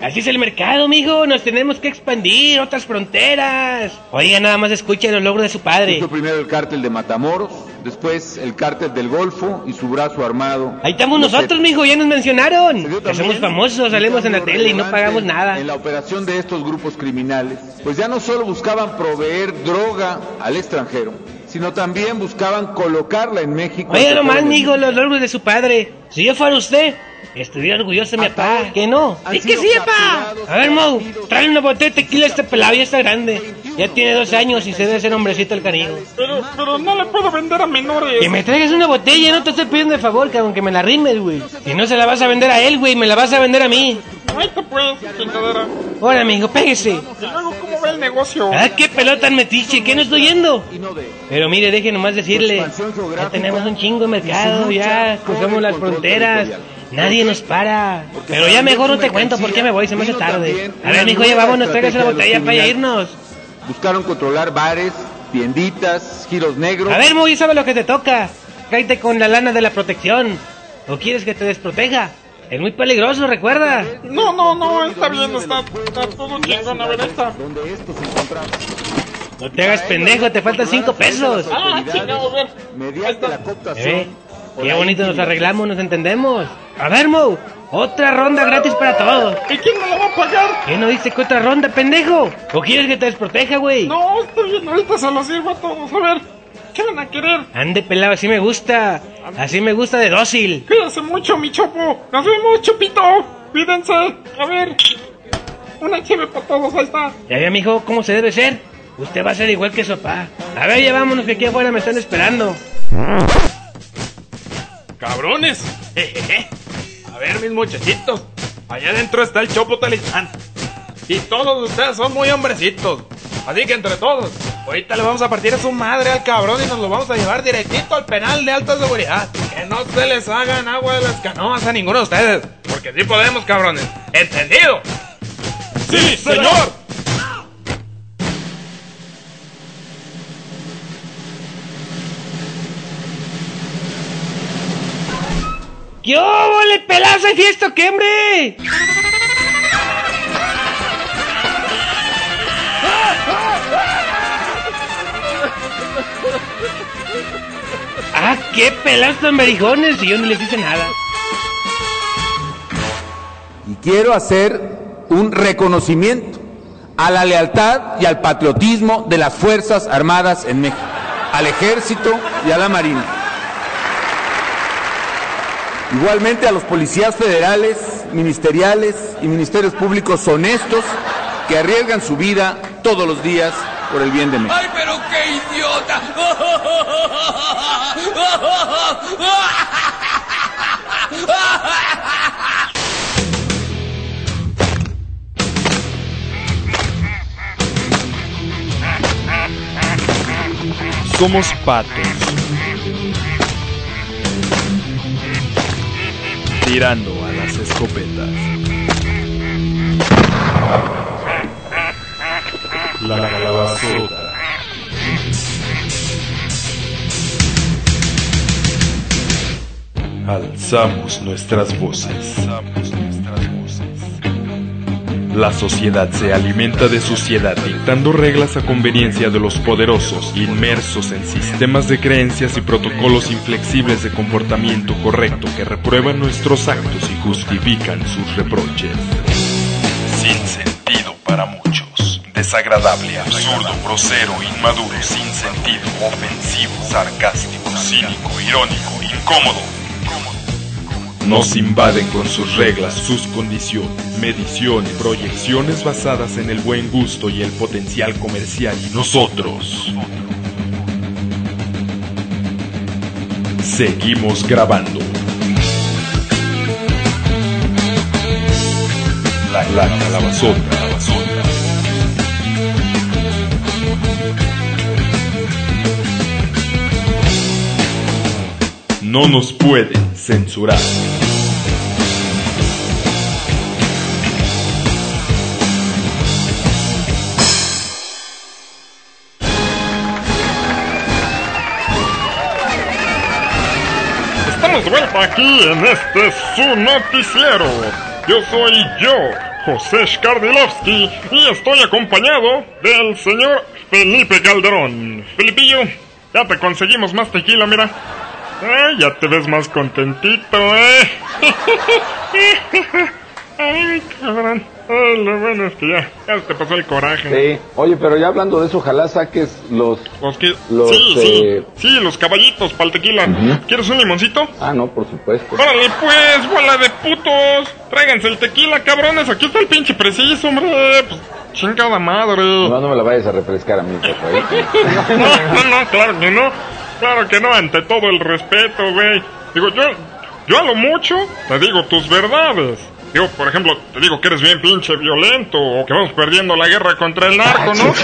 Así es el mercado, mijo. Nos tenemos que expandir, otras fronteras. Oiga, nada más escuchen los logros de su padre. Fue primero el cártel de Matamoros, después el cártel del Golfo y su brazo armado. Ahí estamos nosotros, mijo, ya nos mencionaron. Somos famosos, salimos en la tele y no pagamos nada. En la operación de estos grupos criminales, pues ya no solo buscaban proveer droga al extranjero, sino también buscaban colocarla en México. Ante nomás, mijo, los logros de su padre. Si yo fuera usted, estuviera orgulloso de mi papá. ¿Que no? ¡Sí que sí, papá! A ver, Mau, trae una botella de tequila a este pelado, ya está grande. Ya tiene dos años y se debe ser hombrecito el canijo. Pero, pero no le puedo vender a menores. Que me traigas una botella, no te estoy pidiendo de favor, cabrón, que me la rimes, güey. Si no se la vas a vender a él, güey, me la vas a vender a mí. Ahí te chingadera. Hola, amigo, pégese. Y luego, ¿cómo ve el negocio? Ah, qué pelota metiche, ¿qué no estoy yendo? Pero mire, deje nomás decirle, ya tenemos un chingo de mercado, ya cruzamos las fronteras, nadie nos para. Pero ya mejor no te cuento por qué me voy, se me hace tarde. A ver, mijo, ya vámonos, tráigase la botella para irnos. Buscaron controlar bares, tienditas, giros negros. A ver, Muy, sabe lo que te toca. Cállate con la lana de la protección. ¿O quieres que te desproteja? Es muy peligroso, recuerda. No, no, no, está bien, está, está todo chingón. A ver, esta. No te hagas pendejo, te faltan cinco pesos. Ah, chingado, a ver. Mediante la Eh, cooptación. qué bonito nos arreglamos, nos entendemos. A ver, Mo, otra ronda gratis para todos. ¿Y quién me la va a pagar? ¿Qué no dice que otra ronda, pendejo? ¿O quieres que te desproteja, güey? No, está bien, ahorita se lo sirvo a todos. A ver, ¿qué van a querer? Ande pelado, así me gusta. Así me gusta de dócil. Cuídense mucho, mi chopo. Nos vemos, chupito. Cuídense. A ver, una cheve para todos, ahí está. Ya ve, mijo, cómo se debe ser. Usted va a ser igual que su papá. A ver, ya vámonos que aquí afuera me están esperando. Cabrones. Jejeje. A ver, mis muchachitos. Allá adentro está el Chopo Talismán. Y todos ustedes son muy hombrecitos. Así que entre todos, ahorita le vamos a partir a su madre al cabrón y nos lo vamos a llevar directito al penal de alta seguridad. Que no se les hagan agua de las canoas a ninguno de ustedes. Porque sí podemos, cabrones. ¿Entendido? ¡Sí, señor! ¿Qué le pelazo de fiesta, qué hombre? Ah, qué pelazo tan berijones y yo no les hice nada. Y quiero hacer un reconocimiento a la lealtad y al patriotismo de las Fuerzas Armadas en México, al Ejército y a la Marina. Igualmente a los policías federales, ministeriales y ministerios públicos honestos que arriesgan su vida todos los días por el bien de México. ¡Ay, pero qué idiota! Somos patos. Tirando a las escopetas. La calabazota. Alzamos nuestras voces. La sociedad se alimenta de suciedad dictando reglas a conveniencia de los poderosos, inmersos en sistemas de creencias y protocolos inflexibles de comportamiento correcto que reprueban nuestros actos y justifican sus reproches. Sin sentido para muchos. Desagradable, absurdo, grosero, inmaduro, sin sentido, ofensivo, sarcástico, cínico, irónico, incómodo. Nos invaden con sus reglas, sus condiciones, mediciones, proyecciones basadas en el buen gusto y el potencial comercial y nosotros. Seguimos grabando. La, la calabazota, No nos pueden censurar. Estamos de vuelta aquí en este su noticiero. Yo soy yo, José Skardilovsky, y estoy acompañado del señor Felipe Calderón. Felipillo, ya te conseguimos más tequila, mira. Ay, ya te ves más contentito, ¿eh? Ay, cabrón. Ay, lo bueno es que ya, ya te pasó el coraje. Sí. Oye, pero ya hablando de eso, ojalá saques los... Los que... Los, sí, eh, sí, sí, los caballitos para el tequila. ¿Quieres un limoncito? Ah, no, por supuesto. Órale pues, bola de putos. Tráiganse el tequila, cabrones. Aquí está el pinche preciso, hombre. Pues, chingada madre. No, no me la vayas a refrescar a mí, por favor. No, no, no, claro que no. Claro que no, ante todo el respeto, güey. Digo, yo, yo a lo mucho te digo tus verdades. Digo, por ejemplo, te digo que eres bien pinche violento o que vamos perdiendo la guerra contra el narco, ¿no?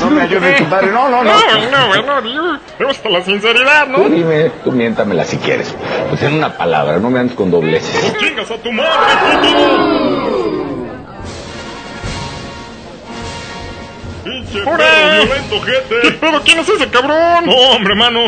No me ayudes, compadre. No, no, no. No, no, güey, no, digo, me gusta la sinceridad, ¿no? Tú dime, tú miéntamela si quieres. Pues en una palabra, no me andes con dobleces. ¡Tú chingas a tu madre, puto! ¡Pinche perro violento, gente! ¿Qué pedo? ¿Quién es ese cabrón? No, hombre, mano.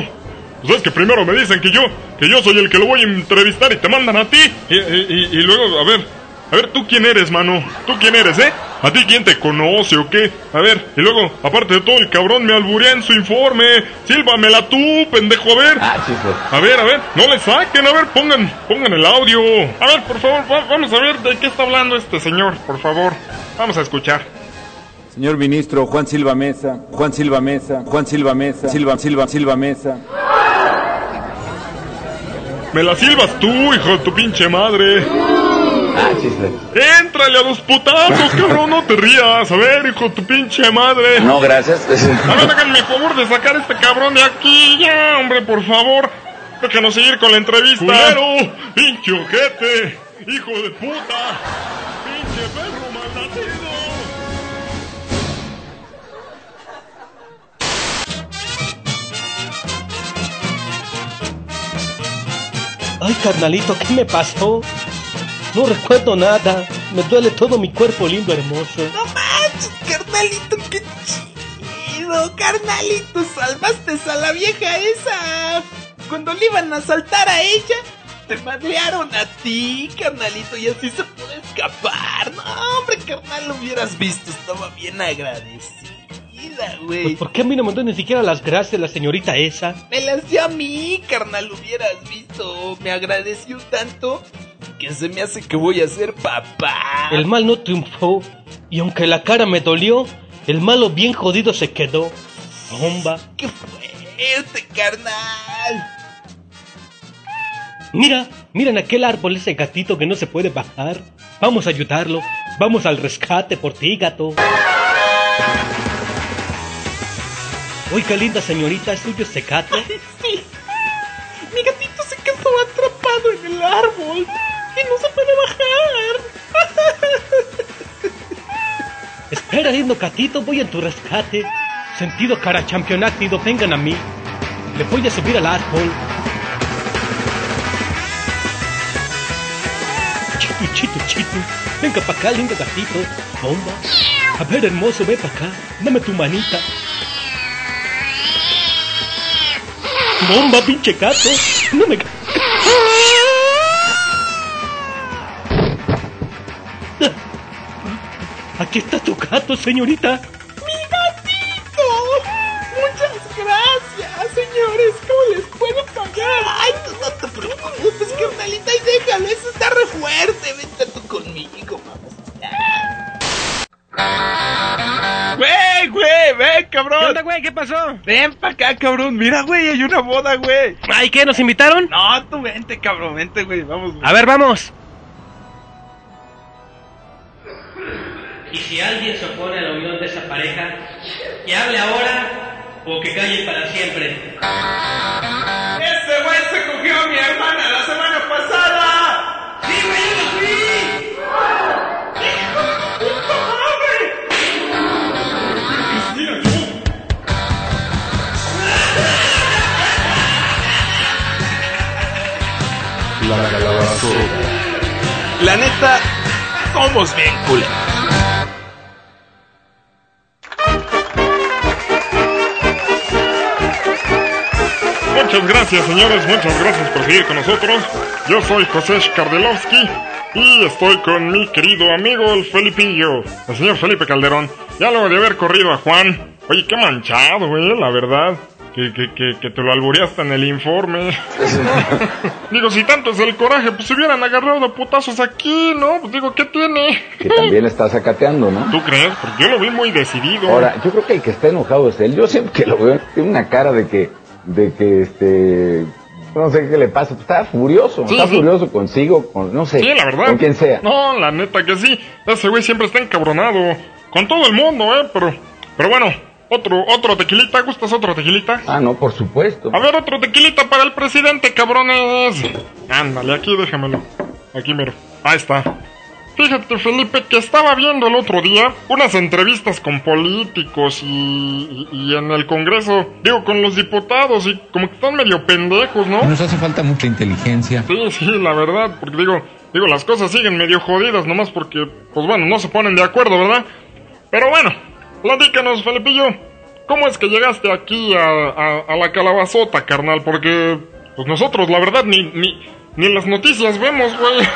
Pues es que primero me dicen que yo, que yo soy el que lo voy a entrevistar y te mandan a ti. Y, y- y- y luego, a ver, a ver, ¿tú quién eres, mano? ¿Tú quién eres, eh? ¿A ti quién te conoce o qué? A ver, y luego, aparte de todo, el cabrón me alburea en su informe. Sílvamela tú, pendejo, a ver. Ah, chicos. A ver, a ver, no le saquen, a ver, pongan, pongan el audio. A ver, por favor, va- vamos a ver de qué está hablando este señor, por favor. Vamos a escuchar. Señor ministro Juan Silva Mesa, Juan Silva Mesa, Juan Silva Mesa, Silva, Silva, Silva Mesa. Me la silbas tú, hijo de tu pinche madre. Ah, chiste. Éntrale a los putazos, cabrón, no te rías. A ver, hijo de tu pinche madre. No, gracias. A ver, háganme el favor de sacar a este cabrón de aquí, ya, hombre, por favor. Déjanos seguir con la entrevista. ¡Culero! ¡Pinche ojete! ¡Hijo de puta! ¡Pinche perro Ay, carnalito, ¿qué me pasó? No recuerdo nada. Me duele todo mi cuerpo lindo, hermoso. No manches, carnalito, qué chido. Carnalito, salvaste a la vieja esa. Cuando le iban a saltar a ella, te madrearon a ti, carnalito, y así se pudo escapar. No, hombre, carnal, lo hubieras visto, estaba bien güey. Pues, ¿Por qué a mí no me dio ni siquiera las gracias la señorita esa? Me las dio a mí, carnal, lo hubieras visto. Me agradeció tanto que se me hace que voy a ser papá. El mal no triunfó. Y aunque la cara me dolió, el malo bien jodido se quedó. Bomba. ¡Qué fuerte, carnal! Mira, mira en aquel árbol ese gatito que no se puede bajar. Vamos a ayudarlo. Vamos al rescate por ti, gato. Uy, qué linda señorita, ¿es tuyo ese gato? Sí. Mi gatito se quedó atrapado en el árbol y no se puede bajar. Espera, lindo gatito, voy en tu rescate. Sentido cara championáctido, vengan a mí. Le voy a subir al árbol. Chito, chito, chito. Venga para acá, lindo gatito. Bomba. A ver, hermoso, ven para acá. Dame tu manita. Bomba, pinche gato. No me... Aquí está tu gato, señorita. Pasó? Ven pa' acá, cabrón. Mira, güey, hay una boda, güey. Ay, ¿qué? ¿Nos invitaron? No, tú vente, cabrón, vente, güey. Vamos, güey. A ver, vamos. Y si alguien se opone a la unión de esa pareja, que hable ahora o que calle para siempre. ¡Ese güey se cogió a mi hermana la semana La calabazota. La neta, somos bien cool. Muchas gracias, señores. Muchas gracias por seguir con nosotros. Yo soy José Kardelovsky y estoy con mi querido amigo el Felipillo, el señor Felipe Calderón. Ya luego de haber corrido a Juan. Oye, qué manchado, güey, la verdad. Que, que, que, que te lo albureaste en el informe. digo, si tanto es el coraje, pues se hubieran agarrado de putazos aquí, ¿no? Pues digo, ¿qué tiene? Que también está sacateando, ¿no? ¿Tú crees? Porque yo lo vi muy decidido. Ahora, yo creo que el que está enojado es él. Yo siempre que lo veo, tiene una cara de que, de que este, no sé qué le pasa, está furioso, Sí, está sí. furioso consigo, con, no sé, Sí, la verdad. con quien sea. No, la neta que sí. Ese güey siempre está encabronado. Con todo el mundo, ¿eh? Pero, pero bueno, otro, otro tequilita. ¿Gustas otro tequilita? Ah, no, por supuesto. A ver, otro tequilita para el presidente, cabrones. Ándale, aquí déjamelo. Aquí miro. Ahí está. Fíjate, Felipe, que estaba viendo el otro día unas entrevistas con políticos y, y- y en el Congreso, digo, con los diputados y como que están medio pendejos, ¿no? Nos hace falta mucha inteligencia. Sí, sí, la verdad, porque digo, digo, las cosas siguen medio jodidas nomás porque, pues bueno, no se ponen de acuerdo, ¿verdad? Pero bueno, platícanos, Felipillo, ¿cómo es que llegaste aquí a, a- a la calabazota, carnal? Porque, pues nosotros, la verdad, ni, ni, ni las noticias vemos, güey.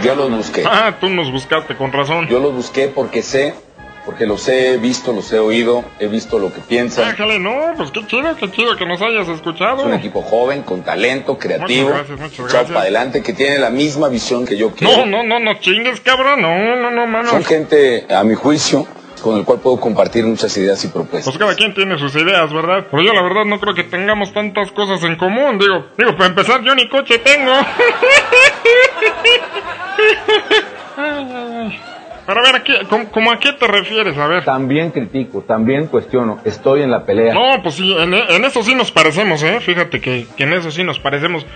Yo los busqué. Ah, tú nos buscaste, con razón. Yo los busqué porque sé, porque los he visto, los he oído, he visto lo que piensan. Ájale, no, pues qué chido, qué chido que nos hayas escuchado. Es un equipo joven, con talento, creativo, Muchas gracias, muchas gracias. para adelante, que tiene la misma visión que yo quiero. No, no, no, no chingues, cabrón, no, no, no, mano. Son gente, a mi juicio, con el cual puedo compartir muchas ideas y propuestas. Pues cada quien tiene sus ideas, ¿verdad? Pero yo la verdad no creo que tengamos tantas cosas en común, digo. Digo, para empezar, yo ni coche tengo. Pero a ver, aquí, ¿cómo, cómo a qué te refieres? A ver. También critico, también cuestiono, estoy en la pelea. No, pues sí, en, en eso sí nos parecemos, ¿eh? Fíjate que, que en eso sí nos parecemos.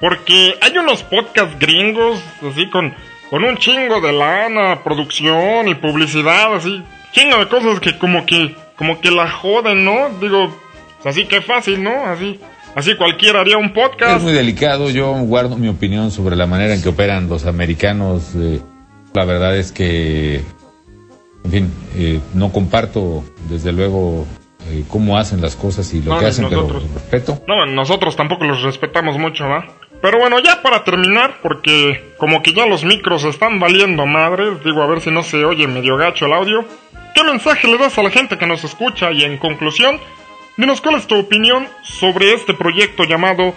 Porque hay unos podcasts gringos, así, con, con un chingo de lana, producción y publicidad, así. Chingo de cosas que como que, como que la joden, ¿no? Digo, así que fácil, ¿no? Así, así cualquiera haría un Es podcast. muy delicado, yo guardo mi opinión sobre la manera en que operan los americanos. eh, la verdad es que, en fin, eh, no comparto desde luego eh, cómo hacen las cosas y lo No, que hacen, nosotros. pero respeto. No, nosotros tampoco los respetamos mucho, ¿va? Pero bueno, ya para terminar, porque como que ya los micros están valiendo madres, digo a ver si no se oye medio gacho el audio. ¿Qué mensaje le das a la gente que nos escucha? Y en conclusión, dinos cuál es tu opinión sobre este proyecto llamado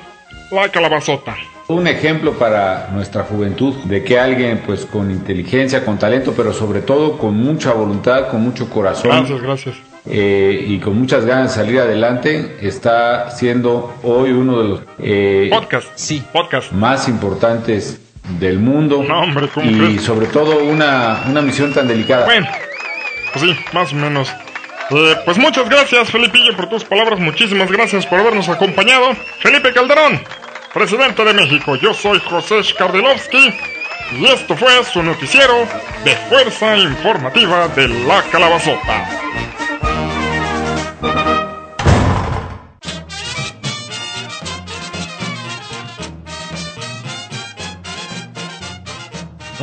La Calabazota. Un ejemplo para nuestra juventud de que alguien pues con inteligencia, con talento, pero sobre todo con mucha voluntad, con mucho corazón Gracias, gracias. eh, y con muchas ganas de salir adelante, está siendo hoy uno de los eh, Podcast. Sí. Podcast. más importantes del mundo No, hombre, ¿cómo y crees? sobre todo una, una misión tan delicada. Bueno, pues sí, más o menos. Eh, pues muchas gracias, Felipillo, por tus palabras. Muchísimas gracias por habernos acompañado. Felipe Calderón, presidente de México. Yo soy José Skardelovsky. Y esto fue su noticiero de Fuerza Informativa de la Calabazota.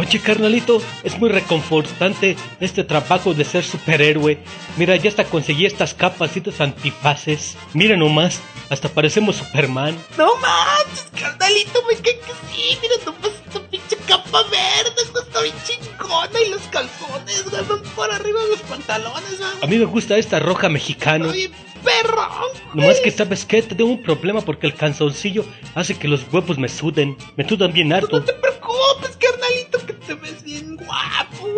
Oye, carnalito, es muy reconfortante este trabajo de ser superhéroe. Mira, ya hasta conseguí estas capas y estos antifaces. Mira nomás, hasta parecemos Superman. No manches, carnalito, me cae que sí. Mira nomás esta pinche capa verde, güey, está bien chingona. Y los calzones, van por arriba de los pantalones, güey. A mí me gusta esta roja mexicana. Oye, perro. Nomás que sabes que tengo un problema porque el canzoncillo hace que los huevos me suden. Me sudan bien harto. No te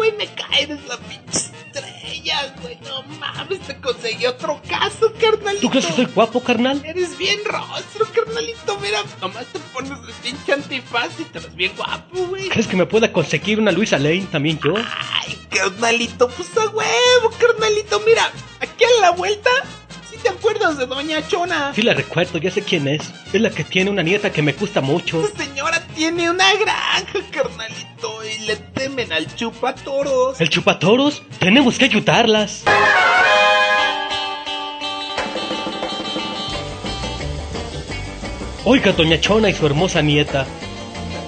güey. Me cae eres la pinche estrella, güey. No mames, te conseguí otro caso, carnalito. ¿Tú crees que soy guapo, carnal? Eres bien rostro, carnalito. Mira, nomás te pones el pinche antifaz y te ves bien guapo, güey. ¿Crees que me pueda conseguir una Luisa Lane también yo? Ay, carnalito, pues a huevo, carnalito. Mira, aquí a la vuelta ¿Sí te acuerdas de Doña Chona? Sí la recuerdo, ya sé quién es. Es la que tiene una nieta que me gusta mucho. Esta señora tiene una granja, carnalito, y le temen al chupatoros. ¿El chupatoros? Tenemos que ayudarlas. Oiga, Doña Chona y su hermosa nieta.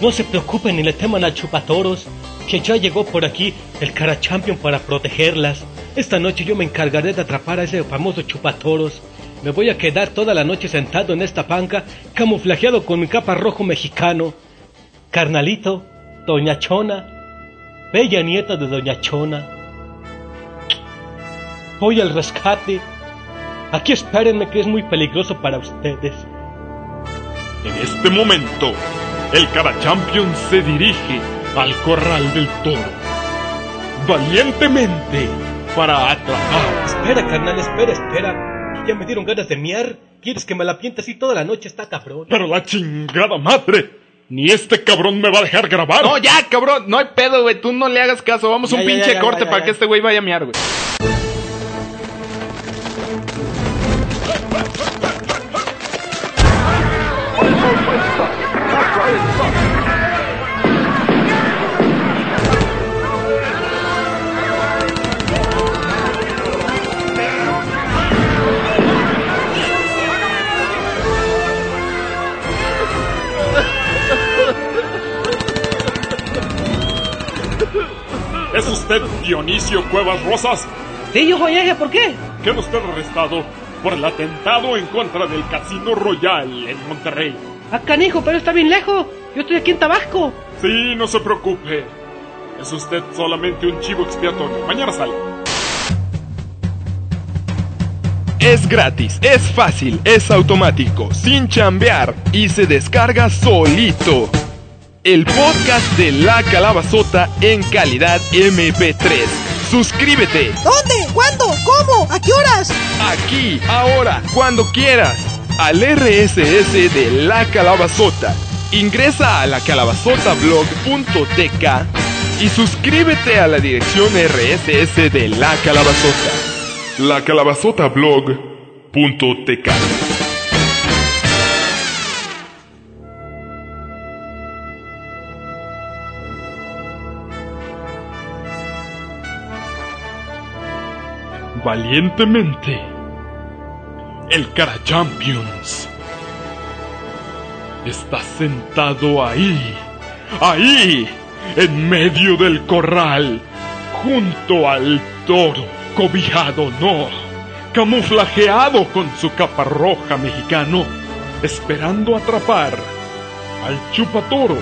No se preocupen ni le teman al chupatoros, que ya llegó por aquí el cara champion para protegerlas. Esta noche yo me encargaré de atrapar a ese famoso chupatoros. Me voy a quedar toda la noche sentado en esta panca, camuflajeado con mi capa rojo mexicano. Carnalito, Doña Chona, bella nieta de Doña Chona. Voy al rescate. Aquí espérenme que es muy peligroso para ustedes. En este momento, el Cara Champion se dirige al corral del toro. Valientemente para atrapar. Espera, carnal, espera, espera. Ya me dieron ganas de miar. ¿Quieres que me la piente así toda la noche? Está cabrón. Pero la chingada madre. Ni este cabrón me va a dejar grabar. No, ya, cabrón. No hay pedo, güey. Tú no le hagas caso. Vamos a un Ya, pinche ya, ya, corte ya, para ya. que este güey vaya a miar, güey. Dionisio Cuevas Rosas? Sí, yo soy ¿por qué? Queda usted arrestado por el atentado en contra del Casino Royal en Monterrey. Ah, canijo, pero está bien lejos. Yo estoy aquí en Tabasco. Sí, no se preocupe. Es usted solamente un chivo expiatorio. Mañana sale. Es gratis, es fácil, es automático, sin chambear y se descarga solito. El podcast de La Calabazota en calidad MP3. Suscríbete ¿Dónde? ¿Cuándo? ¿Cómo? ¿A qué horas? aquí, ahora, cuando quieras, al RSS de La Calabazota. Ingresa a lacalabazotablog.tk y suscríbete a la dirección RSS de La Calabazota. lacalabazotablog.tk Valientemente. El Cara Champions. Está sentado ahí. Ahí. En medio del corral. Junto al toro. Cobijado, no. Camuflajeado con su capa roja mexicano. Esperando atrapar al chupatoros.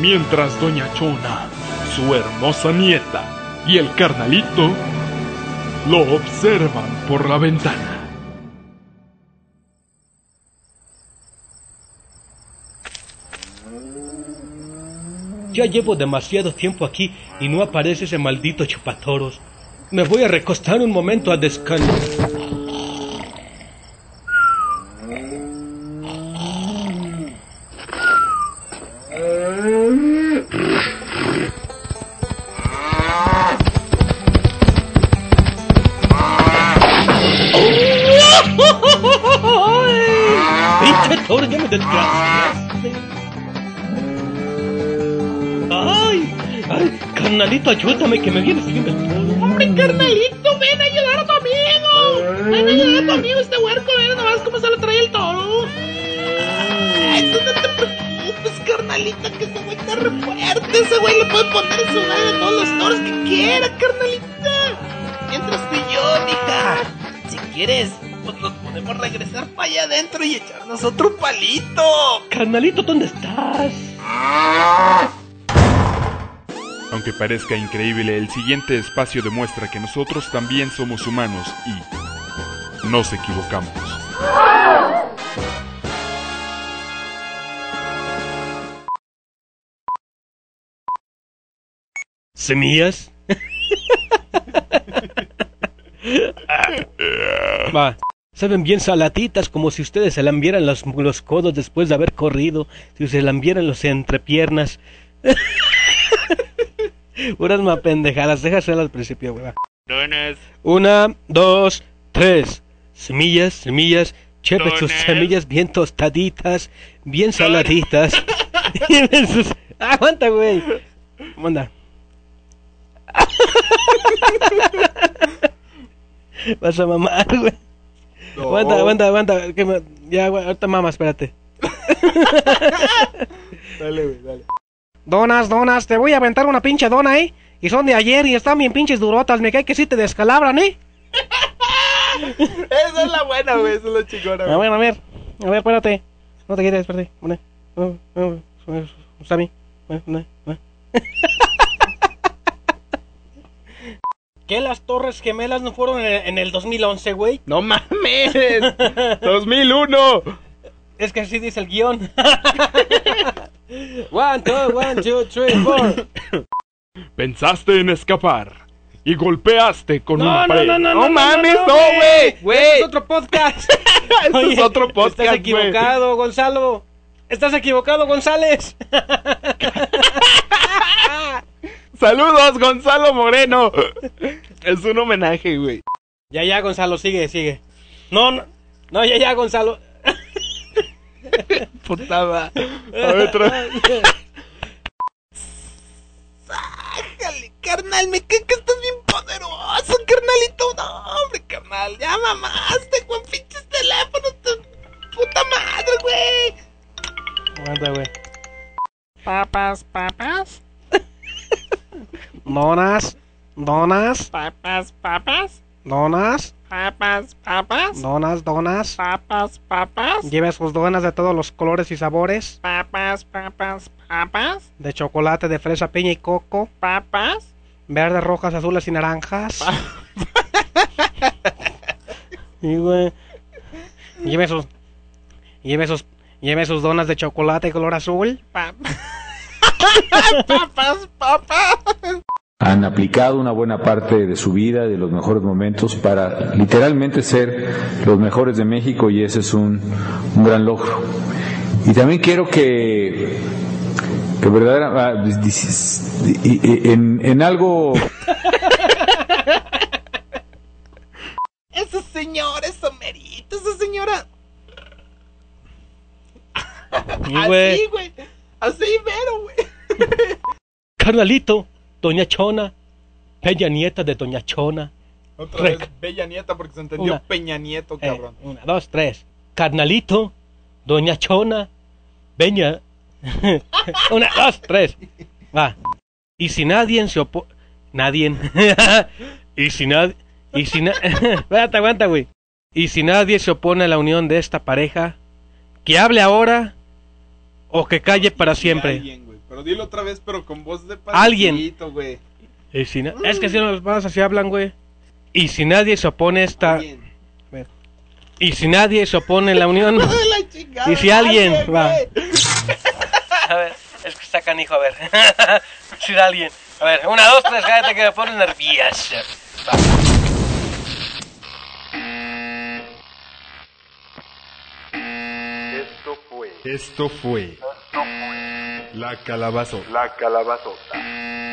Mientras Doña Chona, su hermosa nieta y el carnalito lo observan por la ventana. Ya llevo demasiado tiempo aquí y no aparece ese maldito chupatoros. Me voy a recostar un momento a descansar. Carnalito, ¿dónde estás? Aunque parezca increíble, el siguiente espacio demuestra que nosotros también somos humanos y nos equivocamos. ¿Semillas? Va. Saben bien salatitas como si ustedes se lambieran los, los codos después de haber corrido, si se lambieran los entrepiernas. Unas más pendejadas, déjaselas al principio. Donas. Una, dos, tres. Semillas, semillas. Chepe sus semillas bien tostaditas, bien saladitas. Sus- Aguanta, güey. Manda. Vas a mamar, güey. Aguanta, aguanta, aguanta. que me- Ya, güey, ahorita mama, espérate. Dale, güey, dale. Donas, donas, te voy a aventar una pinche dona, ¿eh? Y son de ayer y están bien pinches durotas, me cae que sí te descalabran, ¿eh? Esa es la buena, güey. Esa es la chingona, A güey. ver, a ver, a ver, espérate. No te quites, espérate. Una, una, una, una, una. ¿Qué las Torres Gemelas no fueron en, el 2011, güey? ¡No mames! ¡2001! Es que así dice el guion. one, two, one, two, three, four. Pensaste en escapar y golpeaste con No, una no, pared. no, no, no, mames, no, güey. güey, güey. Este es otro podcast. Este es otro podcast, Estás equivocado, Gonzalo. Estás equivocado, González. ¡Saludos, Gonzalo Moreno! Es un homenaje, güey. Ya, ya, Gonzalo, sigue, sigue. No, no, no, ya, ya, Gonzalo. Putada. A ver, otra. Sájale, carnal, me cae que estás bien poderoso, carnalito. No, hombre, carnal, ya mamaste con pinches teléfonos. puta madre, güey. Aguanta, güey. Papas, papas, Donas, donas, papas, papas, donas, papas, papas, donas, donas. papas, papas, Lleve sus donas de todos los colores y sabores. papas, papas, papas, De chocolate, de fresa, piña y coco. papas, Verdes, rojas, azules y naranjas. y güey. Lleve sus. Lleve sus. Lleve sus donas de chocolate color azul. papas, papas, papas. Han aplicado una buena parte de su vida, de los mejores momentos, para literalmente ser los mejores de México y ese es un, un gran logro. Y también quiero que, que verdaderamente, en, en algo Ese señor, ese merito, esa señora. Güey. Así, güey. Así mero, güey. Carnalito, Doña Chona, Peña Nieta de Doña Chona. Otra vez, Bella Nieta, porque se entendió Una. Peña Nieto, Eh, cabrón. una, dos, tres. Carnalito, Doña Chona, Peña. una, dos, tres. Va. Y si nadie se opone. Nadie. y si nadie. Y si na... Espérate, aguanta, güey. Y si nadie se opone a la unión de esta pareja, que hable ahora o que calle para siempre. Alguien. Pero dilo otra vez, pero con voz de Alguien. güey. Y si na- Es que si los padres así hablan, güey. Y si nadie se opone a esta. Y si nadie se opone a la unión. La chingada, y si alguien. alguien, va. A ver, es que está canijo, a ver. si alguien. A ver, una, dos, tres, cállate que me pone nervioso. Va. Esto fue. Esto fue. La calabazota. La calabazota. Mm.